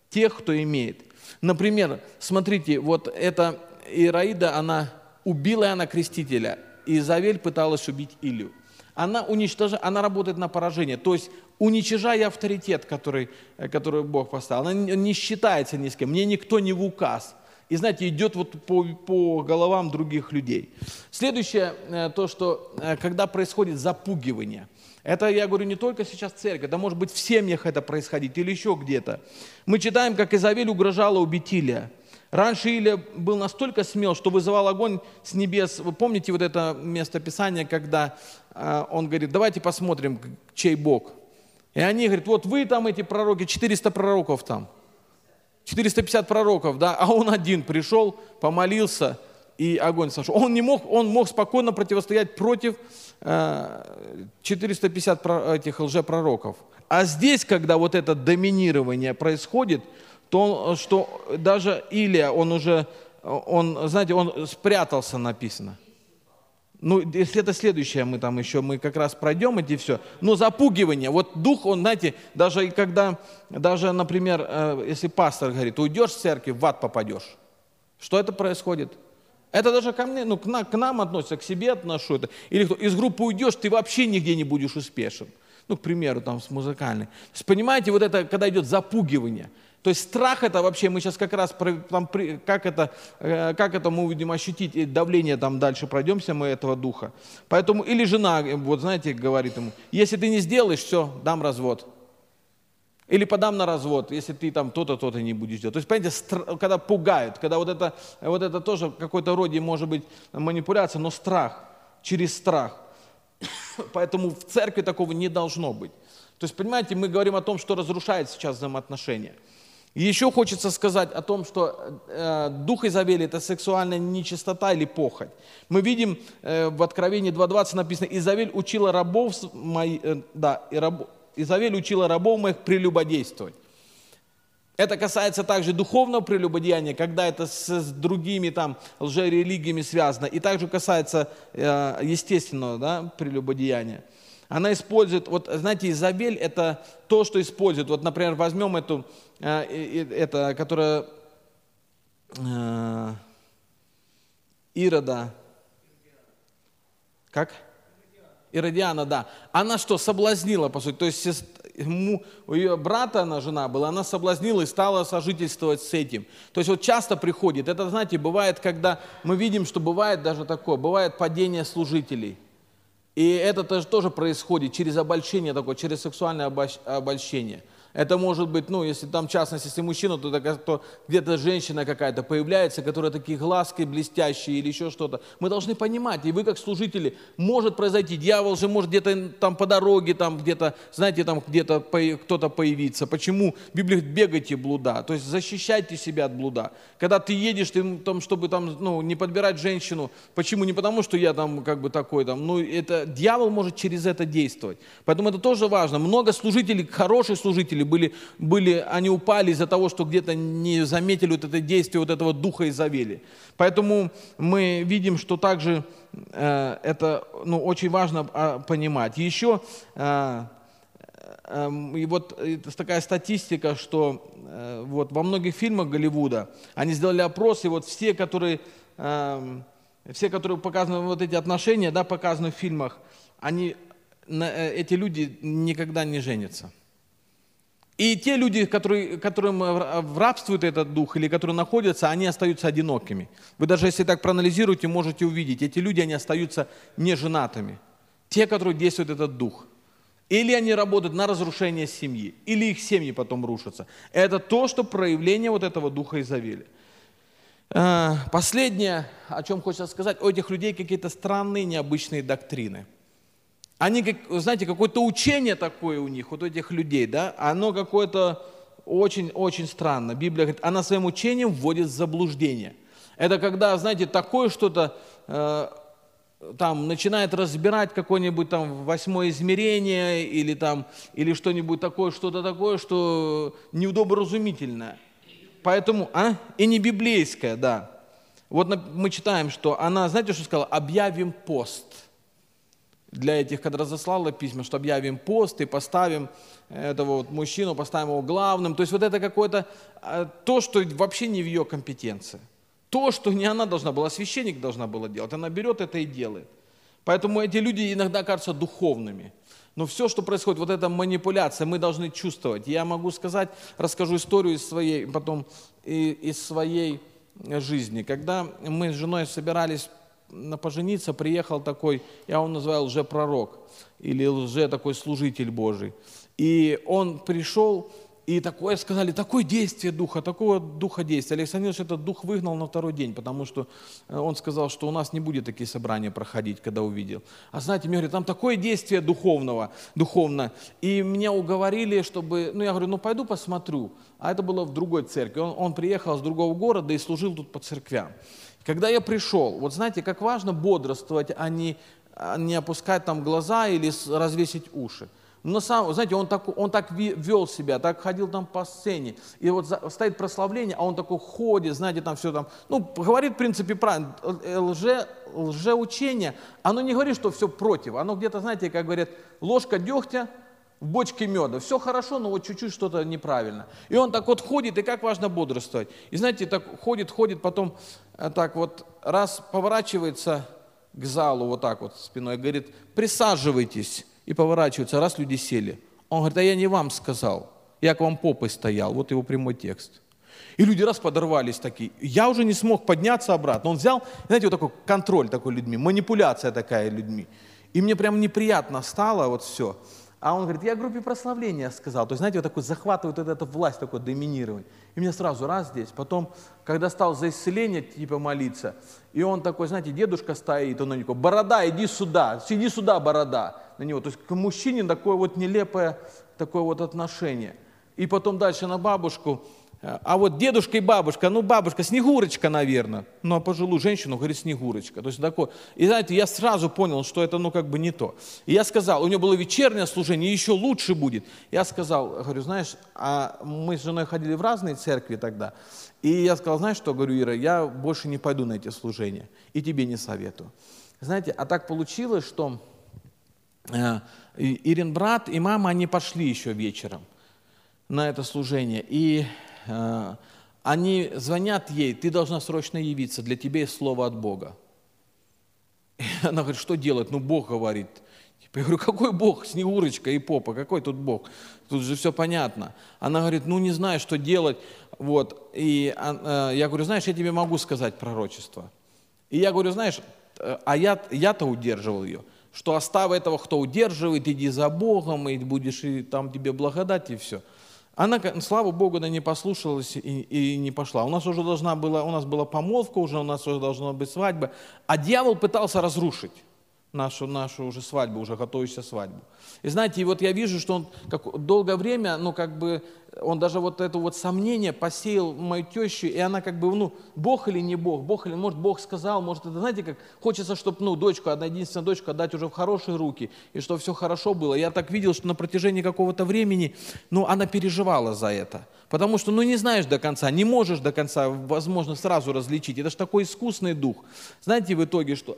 тех, кто имеет. Например, смотрите, вот эта Ираида, она убила Иоанна Крестителя, и Изавель пыталась убить Илью. Она, уничтожает, она работает на поражение, то есть уничтожая авторитет, который, который Бог поставил. Она не считается ни с кем, мне никто не в указ. И знаете, идет вот по, по головам других людей. Следующее, э, то, что э, когда происходит запугивание – это, я говорю, не только сейчас церковь, это может быть в семьях это происходить или еще где-то. Мы читаем, как Изавель угрожала убить Илия. Раньше Илия был настолько смел, что вызывал огонь с небес. Вы помните вот это место Писания, когда э, он говорит, давайте посмотрим, чей Бог. И они говорят, вот вы там эти пророки, 400 пророков там. 450 пророков, да, а он один пришел, помолился, и огонь сошел. Он не мог, он мог спокойно противостоять против э, 450 этих лжепророков. А здесь, когда вот это доминирование происходит, то что даже Илия, он уже, он, знаете, он спрятался, написано. Ну, если это следующее, мы там еще, мы как раз пройдем эти все. Но запугивание, вот дух, он, знаете, даже когда, даже, например, э, если пастор говорит, уйдешь с церкви, в ад попадешь. Что это происходит? Это даже ко мне, ну, к, на, к нам относится, к себе отношу это. Или кто, из группы уйдешь, ты вообще нигде не будешь успешен. Ну, к примеру, там, с музыкальной. То есть, понимаете, вот это, когда идет запугивание – то есть страх это вообще, мы сейчас как раз, там, как, это, э, как это мы будем ощутить, и давление там дальше пройдемся мы этого духа. Поэтому, или жена, вот знаете, говорит ему, если ты не сделаешь, все, дам развод. Или подам на развод, если ты там то-то, то-то не будешь делать. То есть, понимаете, когда пугают, когда вот это, вот это тоже какой-то роде может быть манипуляция, но страх, через страх. (coughs) Поэтому в церкви такого не должно быть. То есть, понимаете, мы говорим о том, что разрушает сейчас взаимоотношения. И еще хочется сказать о том, что э, дух Изавели – это сексуальная нечистота или похоть. Мы видим э, в Откровении 2.20 написано, Изавель учила рабов моих, э, да, и раб, Изавель учила рабов моих прелюбодействовать. Это касается также духовного прелюбодеяния, когда это с, с другими там лжерелигиями связано, и также касается э, естественного да, прелюбодеяния. Она использует, вот знаете, Изабель это то, что использует. Вот, например, возьмем эту, э, это, которая э, Ирода, как? Иродиана, да. Она что, соблазнила, по сути, то есть ему, у ее брата она жена была, она соблазнила и стала сожительствовать с этим. То есть вот часто приходит, это, знаете, бывает, когда мы видим, что бывает даже такое, бывает падение служителей – и это тоже происходит через обольщение такое, через сексуальное обольщение. Это может быть, ну, если там, в частности, если мужчина, то, то где-то женщина какая-то появляется, которая такие глазки блестящие или еще что-то. Мы должны понимать, и вы как служители, может произойти, дьявол же может где-то там по дороге, там где-то, знаете, там где-то кто-то появиться. Почему? Библия говорит, бегайте блуда, то есть защищайте себя от блуда. Когда ты едешь, ты, там, чтобы там, ну, не подбирать женщину, почему? Не потому, что я там как бы такой, там, ну, это, дьявол может через это действовать. Поэтому это тоже важно. Много служителей, хороших служителей, были, были, они упали из-за того, что где-то не заметили вот это действие вот этого духа Изавели. Поэтому мы видим, что также э, это ну, очень важно э, понимать. Еще э, э, и вот такая статистика, что э, вот во многих фильмах Голливуда они сделали опрос, и вот все, которые, э, все, которые показаны, вот эти отношения, да, показаны в фильмах, они, э, эти люди никогда не женятся. И те люди, которые, которым в рабствует этот дух или которые находятся, они остаются одинокими. Вы даже если так проанализируете, можете увидеть, эти люди, они остаются неженатыми. Те, которые действует этот дух. Или они работают на разрушение семьи, или их семьи потом рушатся. Это то, что проявление вот этого духа Изавели. А, последнее, о чем хочется сказать, у этих людей какие-то странные, необычные доктрины – они, знаете, какое-то учение такое у них, вот у этих людей, да, оно какое-то очень-очень странно. Библия говорит, она своим учением вводит в заблуждение. Это когда, знаете, такое что-то э, там начинает разбирать какое-нибудь там восьмое измерение или там, или что-нибудь такое, что-то такое, что неудоборазумительное. Поэтому, а? И не библейское, да. Вот мы читаем, что она, знаете, что сказала? Объявим пост – для этих, когда разослала письма, что объявим пост и поставим этого вот мужчину, поставим его главным. То есть вот это какое-то а, то, что вообще не в ее компетенции. То, что не она должна была, священник должна была делать. Она берет это и делает. Поэтому эти люди иногда кажутся духовными. Но все, что происходит, вот эта манипуляция, мы должны чувствовать. Я могу сказать, расскажу историю из своей, потом из своей жизни. Когда мы с женой собирались пожениться приехал такой, я его называю лжепророк, или лже такой служитель Божий. И он пришел, И такое сказали, такое действие духа, такого духа действия. Александр Ильич этот дух выгнал на второй день, потому что э, он сказал, что у нас не будет такие собрания проходить, когда увидел. А знаете, мне говорят, там такое действие духовного, духовно. И меня уговорили, чтобы, ну я говорю, ну пойду посмотрю. А это было в другой церкви. Он, он приехал с другого города и служил тут по церквям. Когда я пришел, вот знаете, как важно бодрствовать, а не, а не опускать там глаза или развесить уши. Но сам, знаете, он так, он так вел себя, так ходил там по сцене. И вот стоит прославление, а он такой ходит, знаете, там все там, ну, говорит, в принципе, правильно, лже, лжеучение, оно не говорит, что все против, оно где-то, знаете, как говорят, ложка дегтя в бочке меда. Все хорошо, но вот чуть-чуть что-то неправильно. И он так вот ходит, и как важно бодрствовать. И знаете, так ходит, ходит, потом э, так вот раз поворачивается к залу вот так вот спиной, говорит, присаживайтесь и поворачиваются, раз люди сели. Он говорит, а я не вам сказал, я к вам попой стоял. Вот его прямой текст. И люди раз подорвались такие. Я уже не смог подняться обратно. Он взял, знаете, вот такой контроль такой людьми, манипуляция такая людьми. И мне прям неприятно стало вот все. А он говорит, я группе прославления сказал. То есть, знаете, вот такой захватывает вот эту власть, такое доминирование. И мне сразу раз здесь. Потом, когда стал за исцеление, типа, молиться, и он такой, знаете, дедушка стоит, он на него, борода, иди сюда, сиди сюда, борода на него. То есть к мужчине такое вот нелепое такое вот отношение. И потом дальше на бабушку, а вот дедушка и бабушка, ну бабушка, Снегурочка, наверное. Ну а пожилую женщину говорит Снегурочка. То есть такое. И знаете, я сразу понял, что это ну как бы не то. И я сказал, у него было вечернее служение, еще лучше будет. Я сказал, говорю, знаешь, а мы с женой ходили в разные церкви тогда. И я сказал, знаешь что, говорю, Ира, я больше не пойду на эти служения. И тебе не советую. Знаете, а так получилось, что э, Ирин брат и мама, они пошли еще вечером на это служение. И они звонят ей, ты должна срочно явиться, для тебя есть слово от Бога. И она говорит, что делать? Ну, Бог говорит. Я говорю, какой Бог? Снегурочка и попа, какой тут Бог? Тут же все понятно. Она говорит, ну не знаю, что делать. Вот. И э, я говорю, знаешь, я тебе могу сказать пророчество. И я говорю, знаешь, э, а я, я-то удерживал ее, что оставь этого, кто удерживает, иди за Богом, и будешь, и там тебе благодать, и все. Она, слава Богу, она не послушалась и, и не пошла. У нас уже должна была, у нас была помолвка уже, у нас уже должна быть свадьба. А дьявол пытался разрушить нашу, нашу уже свадьбу, уже готовящуюся свадьбу. И знаете, и вот я вижу, что он как, долгое время, ну как бы он даже вот это вот сомнение посеял мою тещу, и она как бы, ну, Бог или не Бог, Бог или, может, Бог сказал, может, это, знаете, как хочется, чтобы, ну, дочку, одна единственная дочка отдать уже в хорошие руки, и чтобы все хорошо было. Я так видел, что на протяжении какого-то времени, ну, она переживала за это. Потому что, ну, не знаешь до конца, не можешь до конца, возможно, сразу различить. Это же такой искусный дух. Знаете, в итоге, что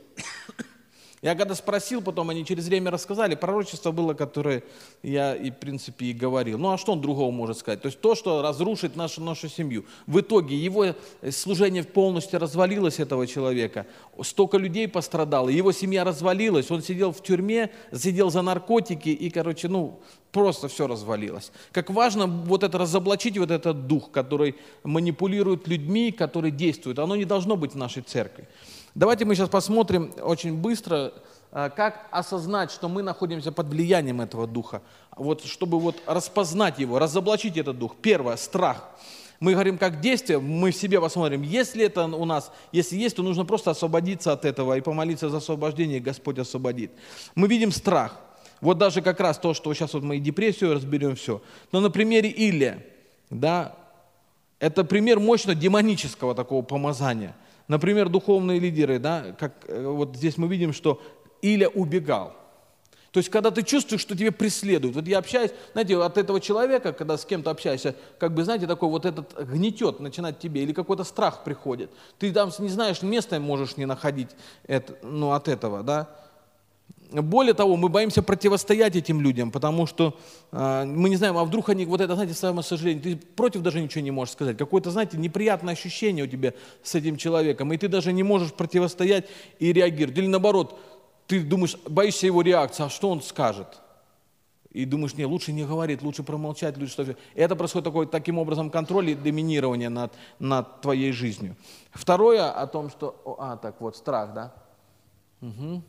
я когда спросил, потом они через время рассказали, пророчество было, которое я, и, в принципе, и говорил. Ну а что он другого может сказать? То есть то, что разрушит нашу, нашу семью. В итоге его служение полностью развалилось, этого человека. Столько людей пострадало, его семья развалилась, он сидел в тюрьме, сидел за наркотики, и, короче, ну, просто все развалилось. Как важно вот это разоблачить, вот этот дух, который манипулирует людьми, который действует. Оно не должно быть в нашей церкви. Давайте мы сейчас посмотрим очень быстро, э, как осознать, что мы находимся под влиянием этого духа. Вот, чтобы вот распознать его, разоблачить этот дух. Первое, страх. Мы говорим как действие, мы в себе посмотрим, если это у нас, если есть, то нужно просто освободиться от этого и помолиться за освобождение, и Господь освободит. Мы видим страх. Вот даже как раз то, что сейчас вот мы и депрессию разберем, все. Но на примере Илия, да, это пример мощно демонического такого помазания – Например, духовные лидеры, да, как э, вот здесь мы видим, что Иля убегал. То есть, когда ты чувствуешь, что тебе преследуют. Вот я общаюсь, знаете, от этого человека, когда с кем-то общаешься, как бы, знаете, такой вот этот гнетет начинает тебе, или какой-то страх приходит. Ты там не знаешь, места можешь не находить это, ну, от этого, да. Более того, мы боимся противостоять этим людям, потому что э, мы не знаем, а вдруг они, вот это, знаете, самое сожаление, ты против даже ничего не можешь сказать. Какое-то, знаете, неприятное ощущение у тебя с этим человеком, и ты даже не можешь противостоять и реагировать. Или наоборот, ты думаешь, боишься его реакции, а что он скажет? И думаешь, не, лучше не говорить, лучше промолчать, лучше что-то. И это происходит такой, таким образом контроль и доминирование над, над твоей жизнью. Второе о том, что... А, так вот, страх, да? Угу.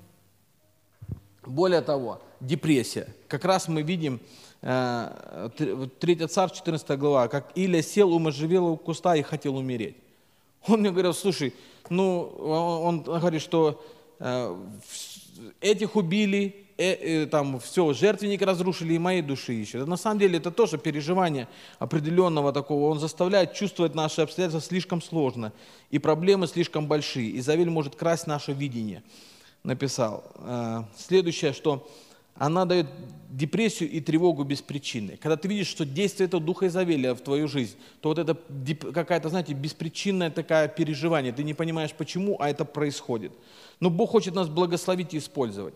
Более того, депрессия. Как раз мы видим, 3 э, царь, 14 глава, как Илья сел у можжевелого куста и хотел умереть. Он мне говорил, слушай, ну, он говорит, что э, этих убили, э, э, там все, жертвенник разрушили и моей души еще. На самом деле это тоже переживание определенного такого. Он заставляет чувствовать наши обстоятельства слишком сложно, и проблемы слишком большие. Изавель может красть наше видение написал. Э, следующее, что она дает депрессию и тревогу без причины. Когда ты видишь, что действие этого духа Изавелия в твою жизнь, то вот это какая-то, знаете, беспричинное такое переживание. Ты не понимаешь, почему, а это происходит. Но Бог хочет нас благословить и использовать.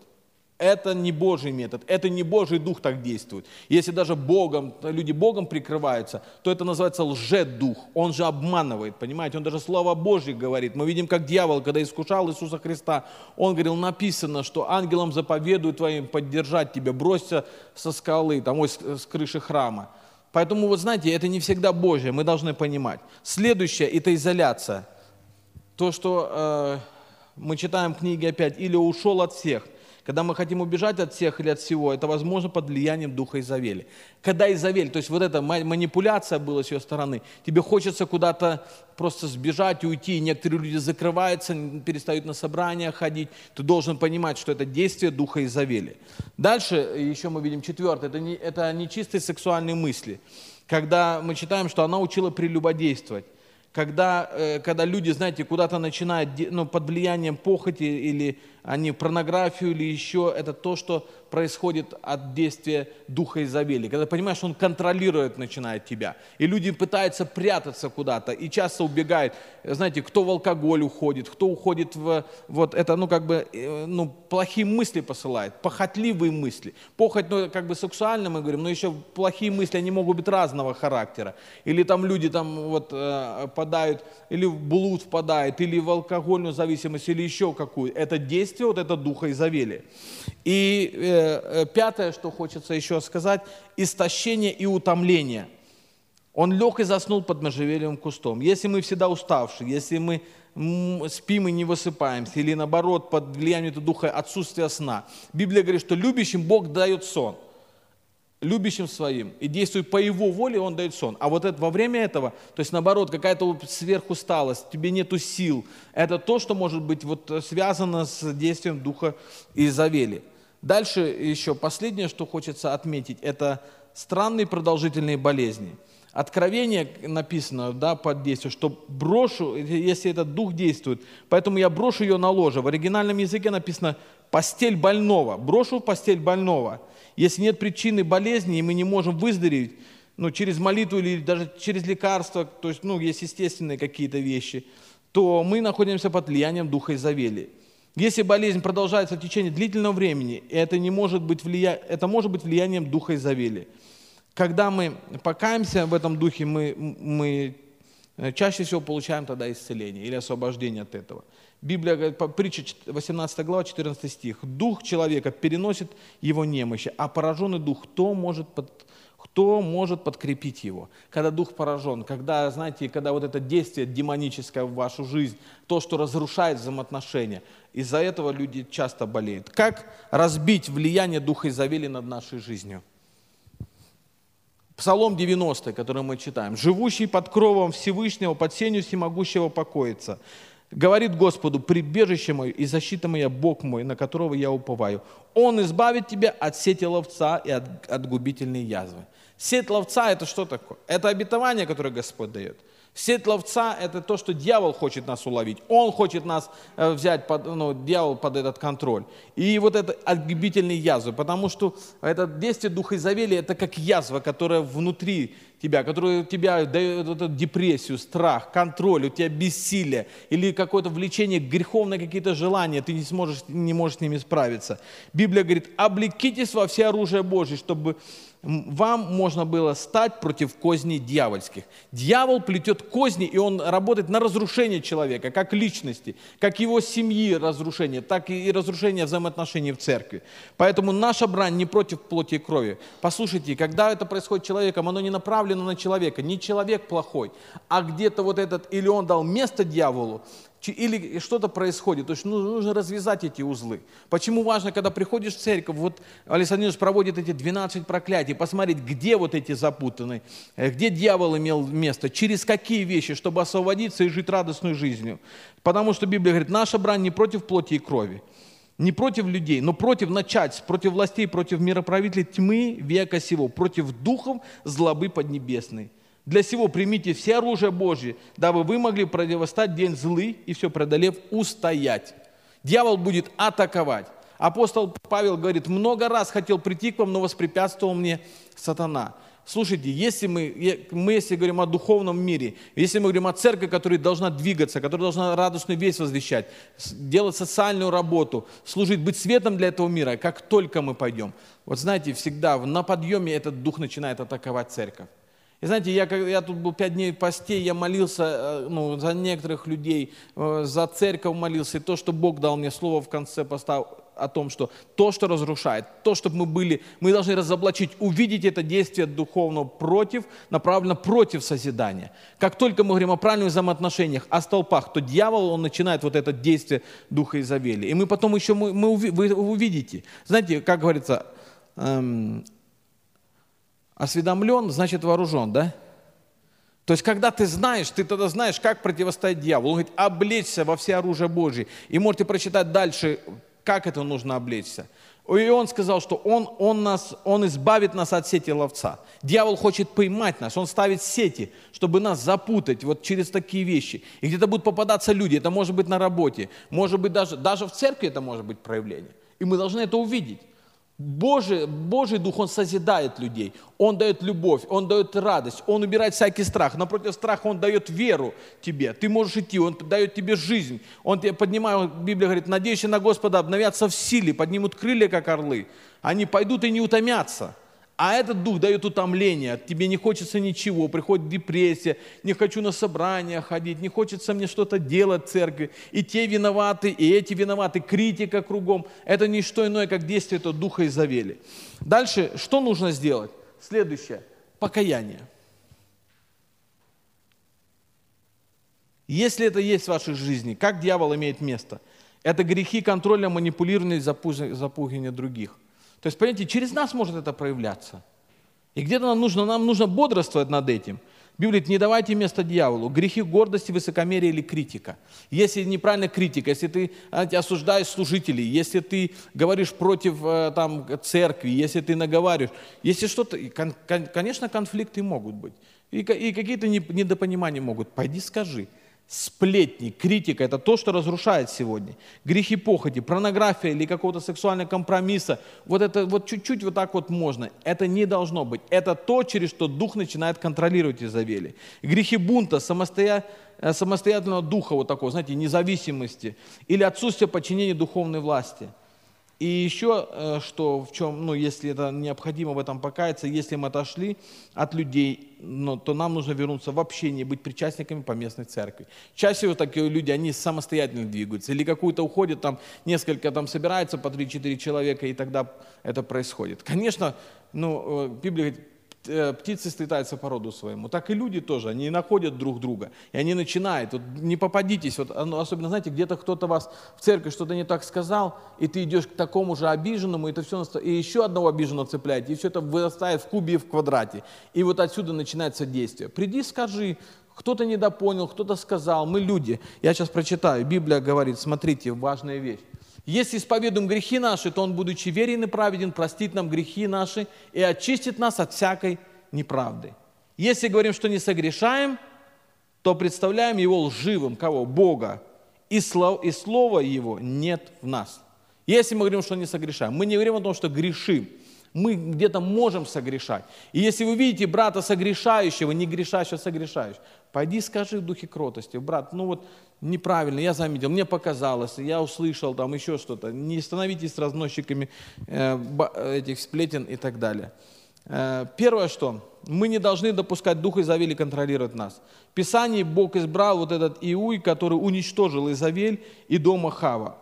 Это не Божий метод, это не Божий дух так действует. Если даже Богом, люди Богом прикрываются, то это называется лжедух. Он же обманывает, понимаете? Он даже Слово Божье говорит. Мы видим, как дьявол, когда искушал Иисуса Христа, он говорил, написано, что ангелам заповедуют твоим поддержать тебя, бросься со скалы, там, ой, с крыши храма. Поэтому, вот знаете, это не всегда Божье, мы должны понимать. Следующее – это изоляция. То, что э, мы читаем в книге опять, или ушел от всех. Когда мы хотим убежать от всех или от всего, это возможно под влиянием духа Изавели. Когда Изавель, то есть вот эта манипуляция была с ее стороны, тебе хочется куда-то просто сбежать, уйти, некоторые люди закрываются, перестают на собрания ходить, ты должен понимать, что это действие духа Изавели. Дальше еще мы видим четвертое, это, не, это нечистые сексуальные мысли. Когда мы читаем, что она учила прелюбодействовать когда, э, когда люди, знаете, куда-то начинают ну, под влиянием похоти или они порнографию или еще, это то, что происходит от действия Духа Изавели. Когда понимаешь, он контролирует, начинает тебя. И люди пытаются прятаться куда-то и часто убегают. Знаете, кто в алкоголь уходит, кто уходит в вот это, ну как бы, э, ну плохие мысли посылает, похотливые мысли. Похоть, ну как бы сексуально мы говорим, но еще плохие мысли, они могут быть разного характера. Или там люди там вот э, падают, или в блуд впадают, или в алкогольную зависимость, или еще какую. Это действие действие вот это духа Изавели. И э, э, пятое, что хочется еще сказать, истощение и утомление. Он лег и заснул под можжевелевым кустом. Если мы всегда уставшие, если мы спим и не высыпаемся, или наоборот, под влиянием духа отсутствия сна, Библия говорит, что любящим Бог дает сон любящим своим, и действует по его воле, он дает сон. А вот это, во время этого, то есть наоборот, какая-то сверхусталость, тебе нету сил, это то, что может быть вот связано с действием Духа Изавели. Дальше еще последнее, что хочется отметить, это странные продолжительные болезни. Откровение написано да, под действием, что брошу, если этот дух действует, поэтому я брошу ее на ложе. В оригинальном языке написано постель больного, брошу постель больного. Если нет причины болезни, и мы не можем выздороветь, ну, через молитву или даже через лекарства, то есть, ну, есть естественные какие-то вещи, то мы находимся под влиянием Духа Изавели. Если болезнь продолжается в течение длительного времени, это, не может быть влия... это может быть влиянием Духа Изавели. Когда мы покаемся в этом Духе, мы, мы чаще всего получаем тогда исцеление или освобождение от этого. Библия говорит, притча 18 глава, 14 стих. Дух человека переносит его немощи, а пораженный дух, кто может, под, кто может подкрепить его? Когда дух поражен, когда, знаете, когда вот это действие демоническое в вашу жизнь, то, что разрушает взаимоотношения, из-за этого люди часто болеют. Как разбить влияние духа Изавели над нашей жизнью? Псалом 90, который мы читаем. «Живущий под кровом Всевышнего, под сенью всемогущего покоится. Говорит Господу, прибежище мое и защита моя, Бог мой, на которого я уповаю. Он избавит тебя от сети ловца и от, от губительной язвы. Сеть ловца – это что такое? Это обетование, которое Господь дает. Сеть ловца – это то, что дьявол хочет нас уловить. Он хочет нас э, взять, под, ну, дьявол под этот контроль. И вот это отгибительные язвы, потому что это действие Духа Изавели – это как язва, которая внутри тебя, которая тебя дает эту депрессию, страх, контроль, у тебя бессилие или какое-то влечение, греховные какие-то желания, ты не, сможешь, не можешь с ними справиться. Библия говорит, облекитесь во все оружие Божье, чтобы вам можно было стать против козней дьявольских. Дьявол плетет козни, и он работает на разрушение человека, как личности, как его семьи разрушение, так и разрушение взаимоотношений в церкви. Поэтому наша брань не против плоти и крови. Послушайте, когда это происходит человеком, оно не направлено на человека. Не человек плохой, а где-то вот этот, или он дал место дьяволу, или что-то происходит. То есть ну, нужно развязать эти узлы. Почему важно, когда приходишь в церковь, вот Александр проводит эти 12 проклятий, посмотреть, где вот эти запутанные, э, где дьявол имел место, через какие вещи, чтобы освободиться и жить радостной жизнью. Потому что Библия говорит, наша брань не против плоти и крови, не против людей, но против начать, против властей, против мироправителей тьмы века сего, против духов злобы поднебесной. Для сего примите все оружие Божье, дабы вы могли противостать день злый и все преодолев устоять. Дьявол будет атаковать. Апостол Павел говорит, много раз хотел прийти к вам, но воспрепятствовал мне сатана. Слушайте, если мы, мы если говорим о духовном мире, если мы говорим о церкви, которая должна двигаться, которая должна радостную весть возвещать, делать социальную работу, служить, быть светом для этого мира, как только мы пойдем, вот знаете, всегда на подъеме этот дух начинает атаковать церковь. И знаете, я, я тут был пять дней постей, я молился э, ну, за некоторых людей, э, за церковь молился, и то, что Бог дал мне слово в конце поста о том, что то, что разрушает, то, чтобы мы были, мы должны разоблачить, увидеть это действие духовного против, направлено против созидания. Как только мы говорим о правильных взаимоотношениях, о столпах, то дьявол, он начинает вот это действие Духа Изавели. И мы потом еще, мы, мы, вы увидите, знаете, как говорится, эм, Осведомлен, значит вооружен, да? То есть, когда ты знаешь, ты тогда знаешь, как противостоять дьяволу. Он говорит, облечься во все оружие Божье. И можете прочитать дальше, как это нужно облечься. И он сказал, что он, он, нас, он избавит нас от сети ловца. Дьявол хочет поймать нас, он ставит сети, чтобы нас запутать вот через такие вещи. И где-то будут попадаться люди, это может быть на работе, может быть даже, даже в церкви это может быть проявление. И мы должны это увидеть. Божий, Божий Дух, Он созидает людей, Он дает любовь, Он дает радость, Он убирает всякий страх. Напротив страха Он дает веру тебе. Ты можешь идти, Он дает тебе жизнь. Он тебя поднимает, Библия говорит, надеющие на Господа обновятся в силе, поднимут крылья, как орлы. Они пойдут и не утомятся. А этот дух дает утомление, тебе не хочется ничего, приходит депрессия, не хочу на собрания ходить, не хочется мне что-то делать в церкви. И те виноваты, и эти виноваты, критика кругом. Это не что иное, как действие этого духа Изавели. Дальше, что нужно сделать? Следующее, покаяние. Если это есть в вашей жизни, как дьявол имеет место? Это грехи контроля, манипулирования, запугивания других. То есть, понимаете, через нас может это проявляться. И где-то нам нужно, нам нужно бодрствовать над этим. Библия говорит, не давайте место дьяволу. Грехи гордости, высокомерия или критика. Если неправильная критика, если ты знаете, осуждаешь служителей, если ты говоришь против э, там, церкви, если ты наговариваешь, если что-то, конечно, конфликты могут быть. И, и какие-то недопонимания могут. Пойди скажи. Сплетни, критика – это то, что разрушает сегодня. Грехи похоти, порнография или какого-то сексуального компромисса. Вот это вот чуть-чуть вот так вот можно. Это не должно быть. Это то, через что дух начинает контролировать Изавели. Грехи бунта, самостоя... Э, самостоятельного духа вот такого, знаете, независимости. Или отсутствие подчинения духовной власти – и еще, э, что в чем, ну, если это необходимо в этом покаяться, если мы отошли от людей, ну, то нам нужно вернуться в общение, быть причастниками по местной церкви. Чаще всего такие люди, они самостоятельно двигаются. Или какую-то уходят, там несколько там собирается по 3-4 человека, и тогда это происходит. Конечно, ну, э, Библия говорит, птицы слетаются по роду своему, так и люди тоже, они находят друг друга, и они начинают, вот не попадитесь, вот, особенно, знаете, где-то кто-то вас в церкви что-то не так сказал, и ты идешь к такому же обиженному, и это все, и еще одного обиженного цепляете, и все это вырастает в кубе и в квадрате, и вот отсюда начинается действие. Приди, скажи, кто-то недопонял, кто-то сказал, мы люди. Я сейчас прочитаю, Библия говорит, смотрите, важная вещь. Если исповедуем грехи наши, то Он, будучи верен и праведен, простит нам грехи наши и очистит нас от всякой неправды. Если говорим, что не согрешаем, то представляем Его лживым, кого? Бога. И, слов, и слова Его нет в нас. Если мы говорим, что не согрешаем, мы не говорим о том, что грешим. Мы где-то можем согрешать. И если вы видите брата согрешающего, не грешащего, согрешающего, пойди скажи в духе кротости, брат, ну вот неправильно, я заметил, мне показалось, я услышал там еще что-то. Не становитесь разносчиками э, этих сплетен и так далее. Э, первое, что мы не должны допускать Духа Изавели контролировать нас. В Писании Бог избрал вот этот Иуй, который уничтожил Изавель и дома Хава.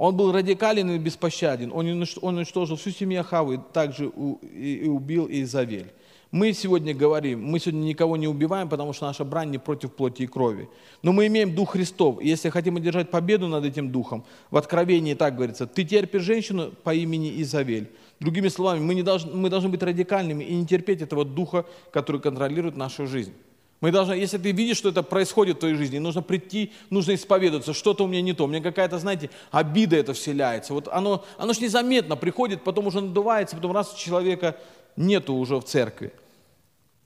Он был радикален и беспощаден. Он уничтожил всю семью Хавы, также и убил Изавель. Мы сегодня говорим, мы сегодня никого не убиваем, потому что наша брань не против плоти и крови. Но мы имеем Дух Христов. И если хотим одержать победу над этим Духом, в Откровении так говорится, ты терпишь женщину по имени Изавель. Другими словами, мы, не должны, мы должны быть радикальными и не терпеть этого Духа, который контролирует нашу жизнь. Мы должны, если ты видишь, что это происходит в твоей жизни, нужно прийти, нужно исповедоваться, что-то у меня не то, у меня какая-то, знаете, обида это вселяется. Вот оно, оно же незаметно приходит, потом уже надувается, потом раз человека нету уже в церкви.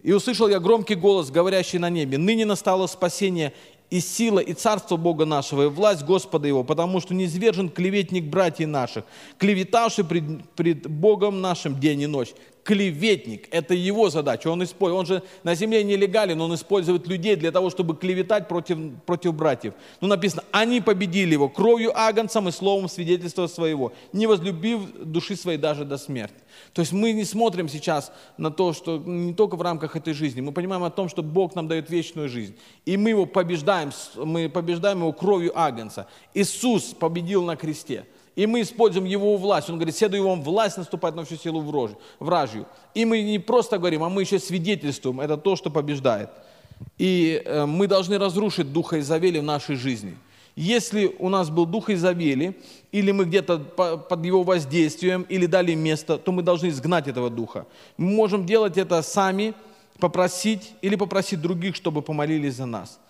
И услышал я громкий голос, говорящий на небе, «Ныне настало спасение и сила, и царство Бога нашего, и власть Господа Его, потому что не извержен клеветник братьев наших, клеветавший пред, пред Богом нашим день и ночь клеветник. Это его задача. Он, использует, он же на земле нелегален, он использует людей для того, чтобы клеветать против, против братьев. Ну, написано, они победили его кровью агнцем и словом свидетельства своего, не возлюбив души своей даже до смерти. То есть мы не смотрим сейчас на то, что не только в рамках этой жизни, мы понимаем о том, что Бог нам дает вечную жизнь. И мы его побеждаем, мы побеждаем его кровью агнца. Иисус победил на кресте. И мы используем его власть. Он говорит, седую вам власть наступать на всю силу вражью. И мы не просто говорим, а мы еще свидетельствуем. Это то, что побеждает. И э, мы должны разрушить духа Изавели в нашей жизни. Если у нас был дух Изавели, или мы где-то под его воздействием, или дали место, то мы должны изгнать этого духа. Мы можем делать это сами, попросить или попросить других, чтобы помолились за нас.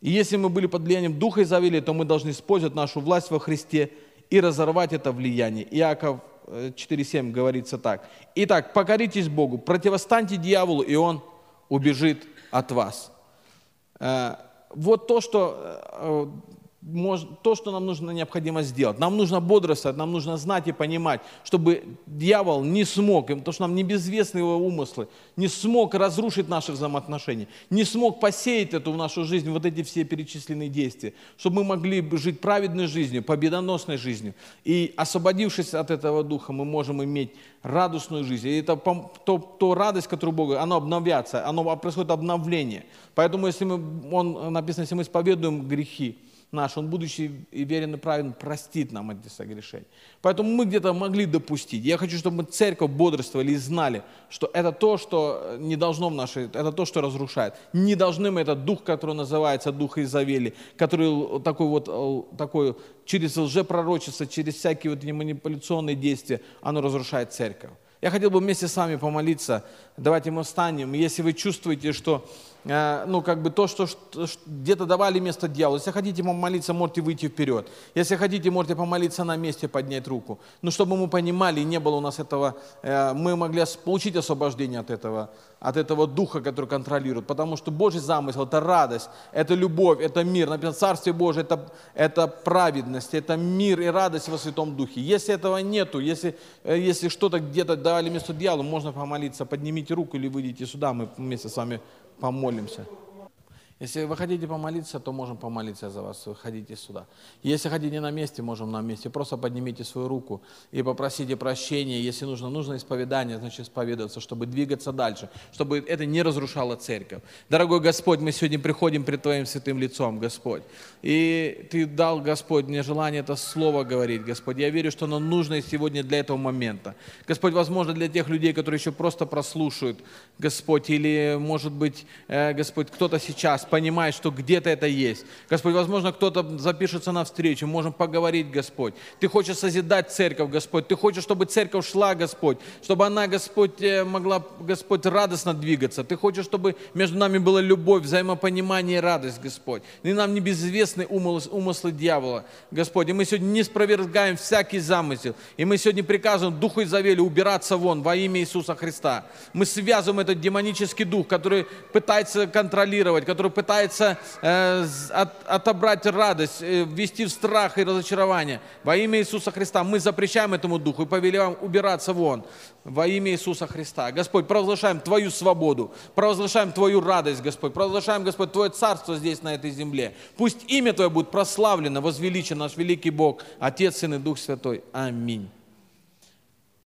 И если мы были под влиянием духа Изавели, то мы должны использовать нашу власть во Христе и разорвать это влияние. Иаков 4.7 э, говорится так. Итак, покоритесь Богу, противостаньте дьяволу, и он убежит от вас. Э, вот то, что то, что нам нужно необходимо сделать. Нам нужно бодрствовать, нам нужно знать и понимать, чтобы дьявол не смог, потому что нам не безвестны его умыслы, не смог разрушить наши взаимоотношения, не смог посеять эту в нашу жизнь, вот эти все перечисленные действия, чтобы мы могли жить праведной жизнью, победоносной жизнью. И освободившись от этого духа, мы можем иметь радостную жизнь. И это то, то радость, которую Бога, она обновляется, оно происходит обновление. Поэтому, если мы, он, написано, если мы исповедуем грехи, наш, Он, будучи верен и праведен, простит нам эти согрешения. Поэтому мы где-то могли допустить. Я хочу, чтобы мы церковь бодрствовали и знали, что это то, что не должно в нашей, это то, что разрушает. Не должны мы этот дух, который называется дух Изавели, который такой вот, такой, через лжепророчество, через всякие вот манипуляционные действия, оно разрушает церковь. Я хотел бы вместе с вами помолиться. Давайте мы встанем. Если вы чувствуете, что ну, как бы то, что, что где-то давали место дьяволу. Если хотите молиться, можете выйти вперед. Если хотите, можете помолиться на месте, поднять руку. Но чтобы мы понимали, не было у нас этого, э, мы могли получить освобождение от этого, от этого духа, который контролирует. Потому что Божий замысел – это радость, это любовь, это мир. Написано, Царствие Божие – это, это праведность, это мир и радость во Святом Духе. Если этого нету, если, э, если что-то где-то давали место дьяволу, можно помолиться, поднимите руку или выйдите сюда, мы вместе с вами помолимся. Если вы хотите помолиться, то можем помолиться за вас. Выходите сюда. Если хотите на месте, можем на месте. Просто поднимите свою руку и попросите прощения. Если нужно, нужно исповедание, значит исповедоваться, чтобы двигаться дальше, чтобы это не разрушало церковь. Дорогой Господь, мы сегодня приходим пред Твоим святым лицом, Господь. И Ты дал, Господь, мне желание это слово говорить, Господь. Я верю, что оно нужно сегодня для этого момента. Господь, возможно, для тех людей, которые еще просто прослушают, Господь, или, может быть, э, Господь, кто-то сейчас понимает, что где-то это есть. Господь, возможно, кто-то запишется на встречу, можем поговорить, Господь. Ты хочешь созидать церковь, Господь. Ты хочешь, чтобы церковь шла, Господь, чтобы она, Господь, э, могла, Господь, радостно двигаться. Ты хочешь, чтобы между нами была любовь, взаимопонимание и радость, Господь. И нам не безвестны умыслы, умыслы дьявола, Господь. И мы сегодня не спровергаем всякий замысел. И мы сегодня приказываем Духу Изавели убираться вон во имя Иисуса Христа. Мы связываем этот демонический дух, который пытается контролировать, который пытается э, от, отобрать радость, э, ввести в страх и разочарование. Во имя Иисуса Христа мы запрещаем этому духу и повелеваем убираться вон. Во имя Иисуса Христа. Господь, провозглашаем Твою свободу, провозглашаем Твою радость, Господь, провозглашаем, Господь, Твое царство здесь, на этой земле. Пусть имя Твое будет прославлено, возвеличено, наш великий Бог, Отец, Сын и Дух Святой. Аминь.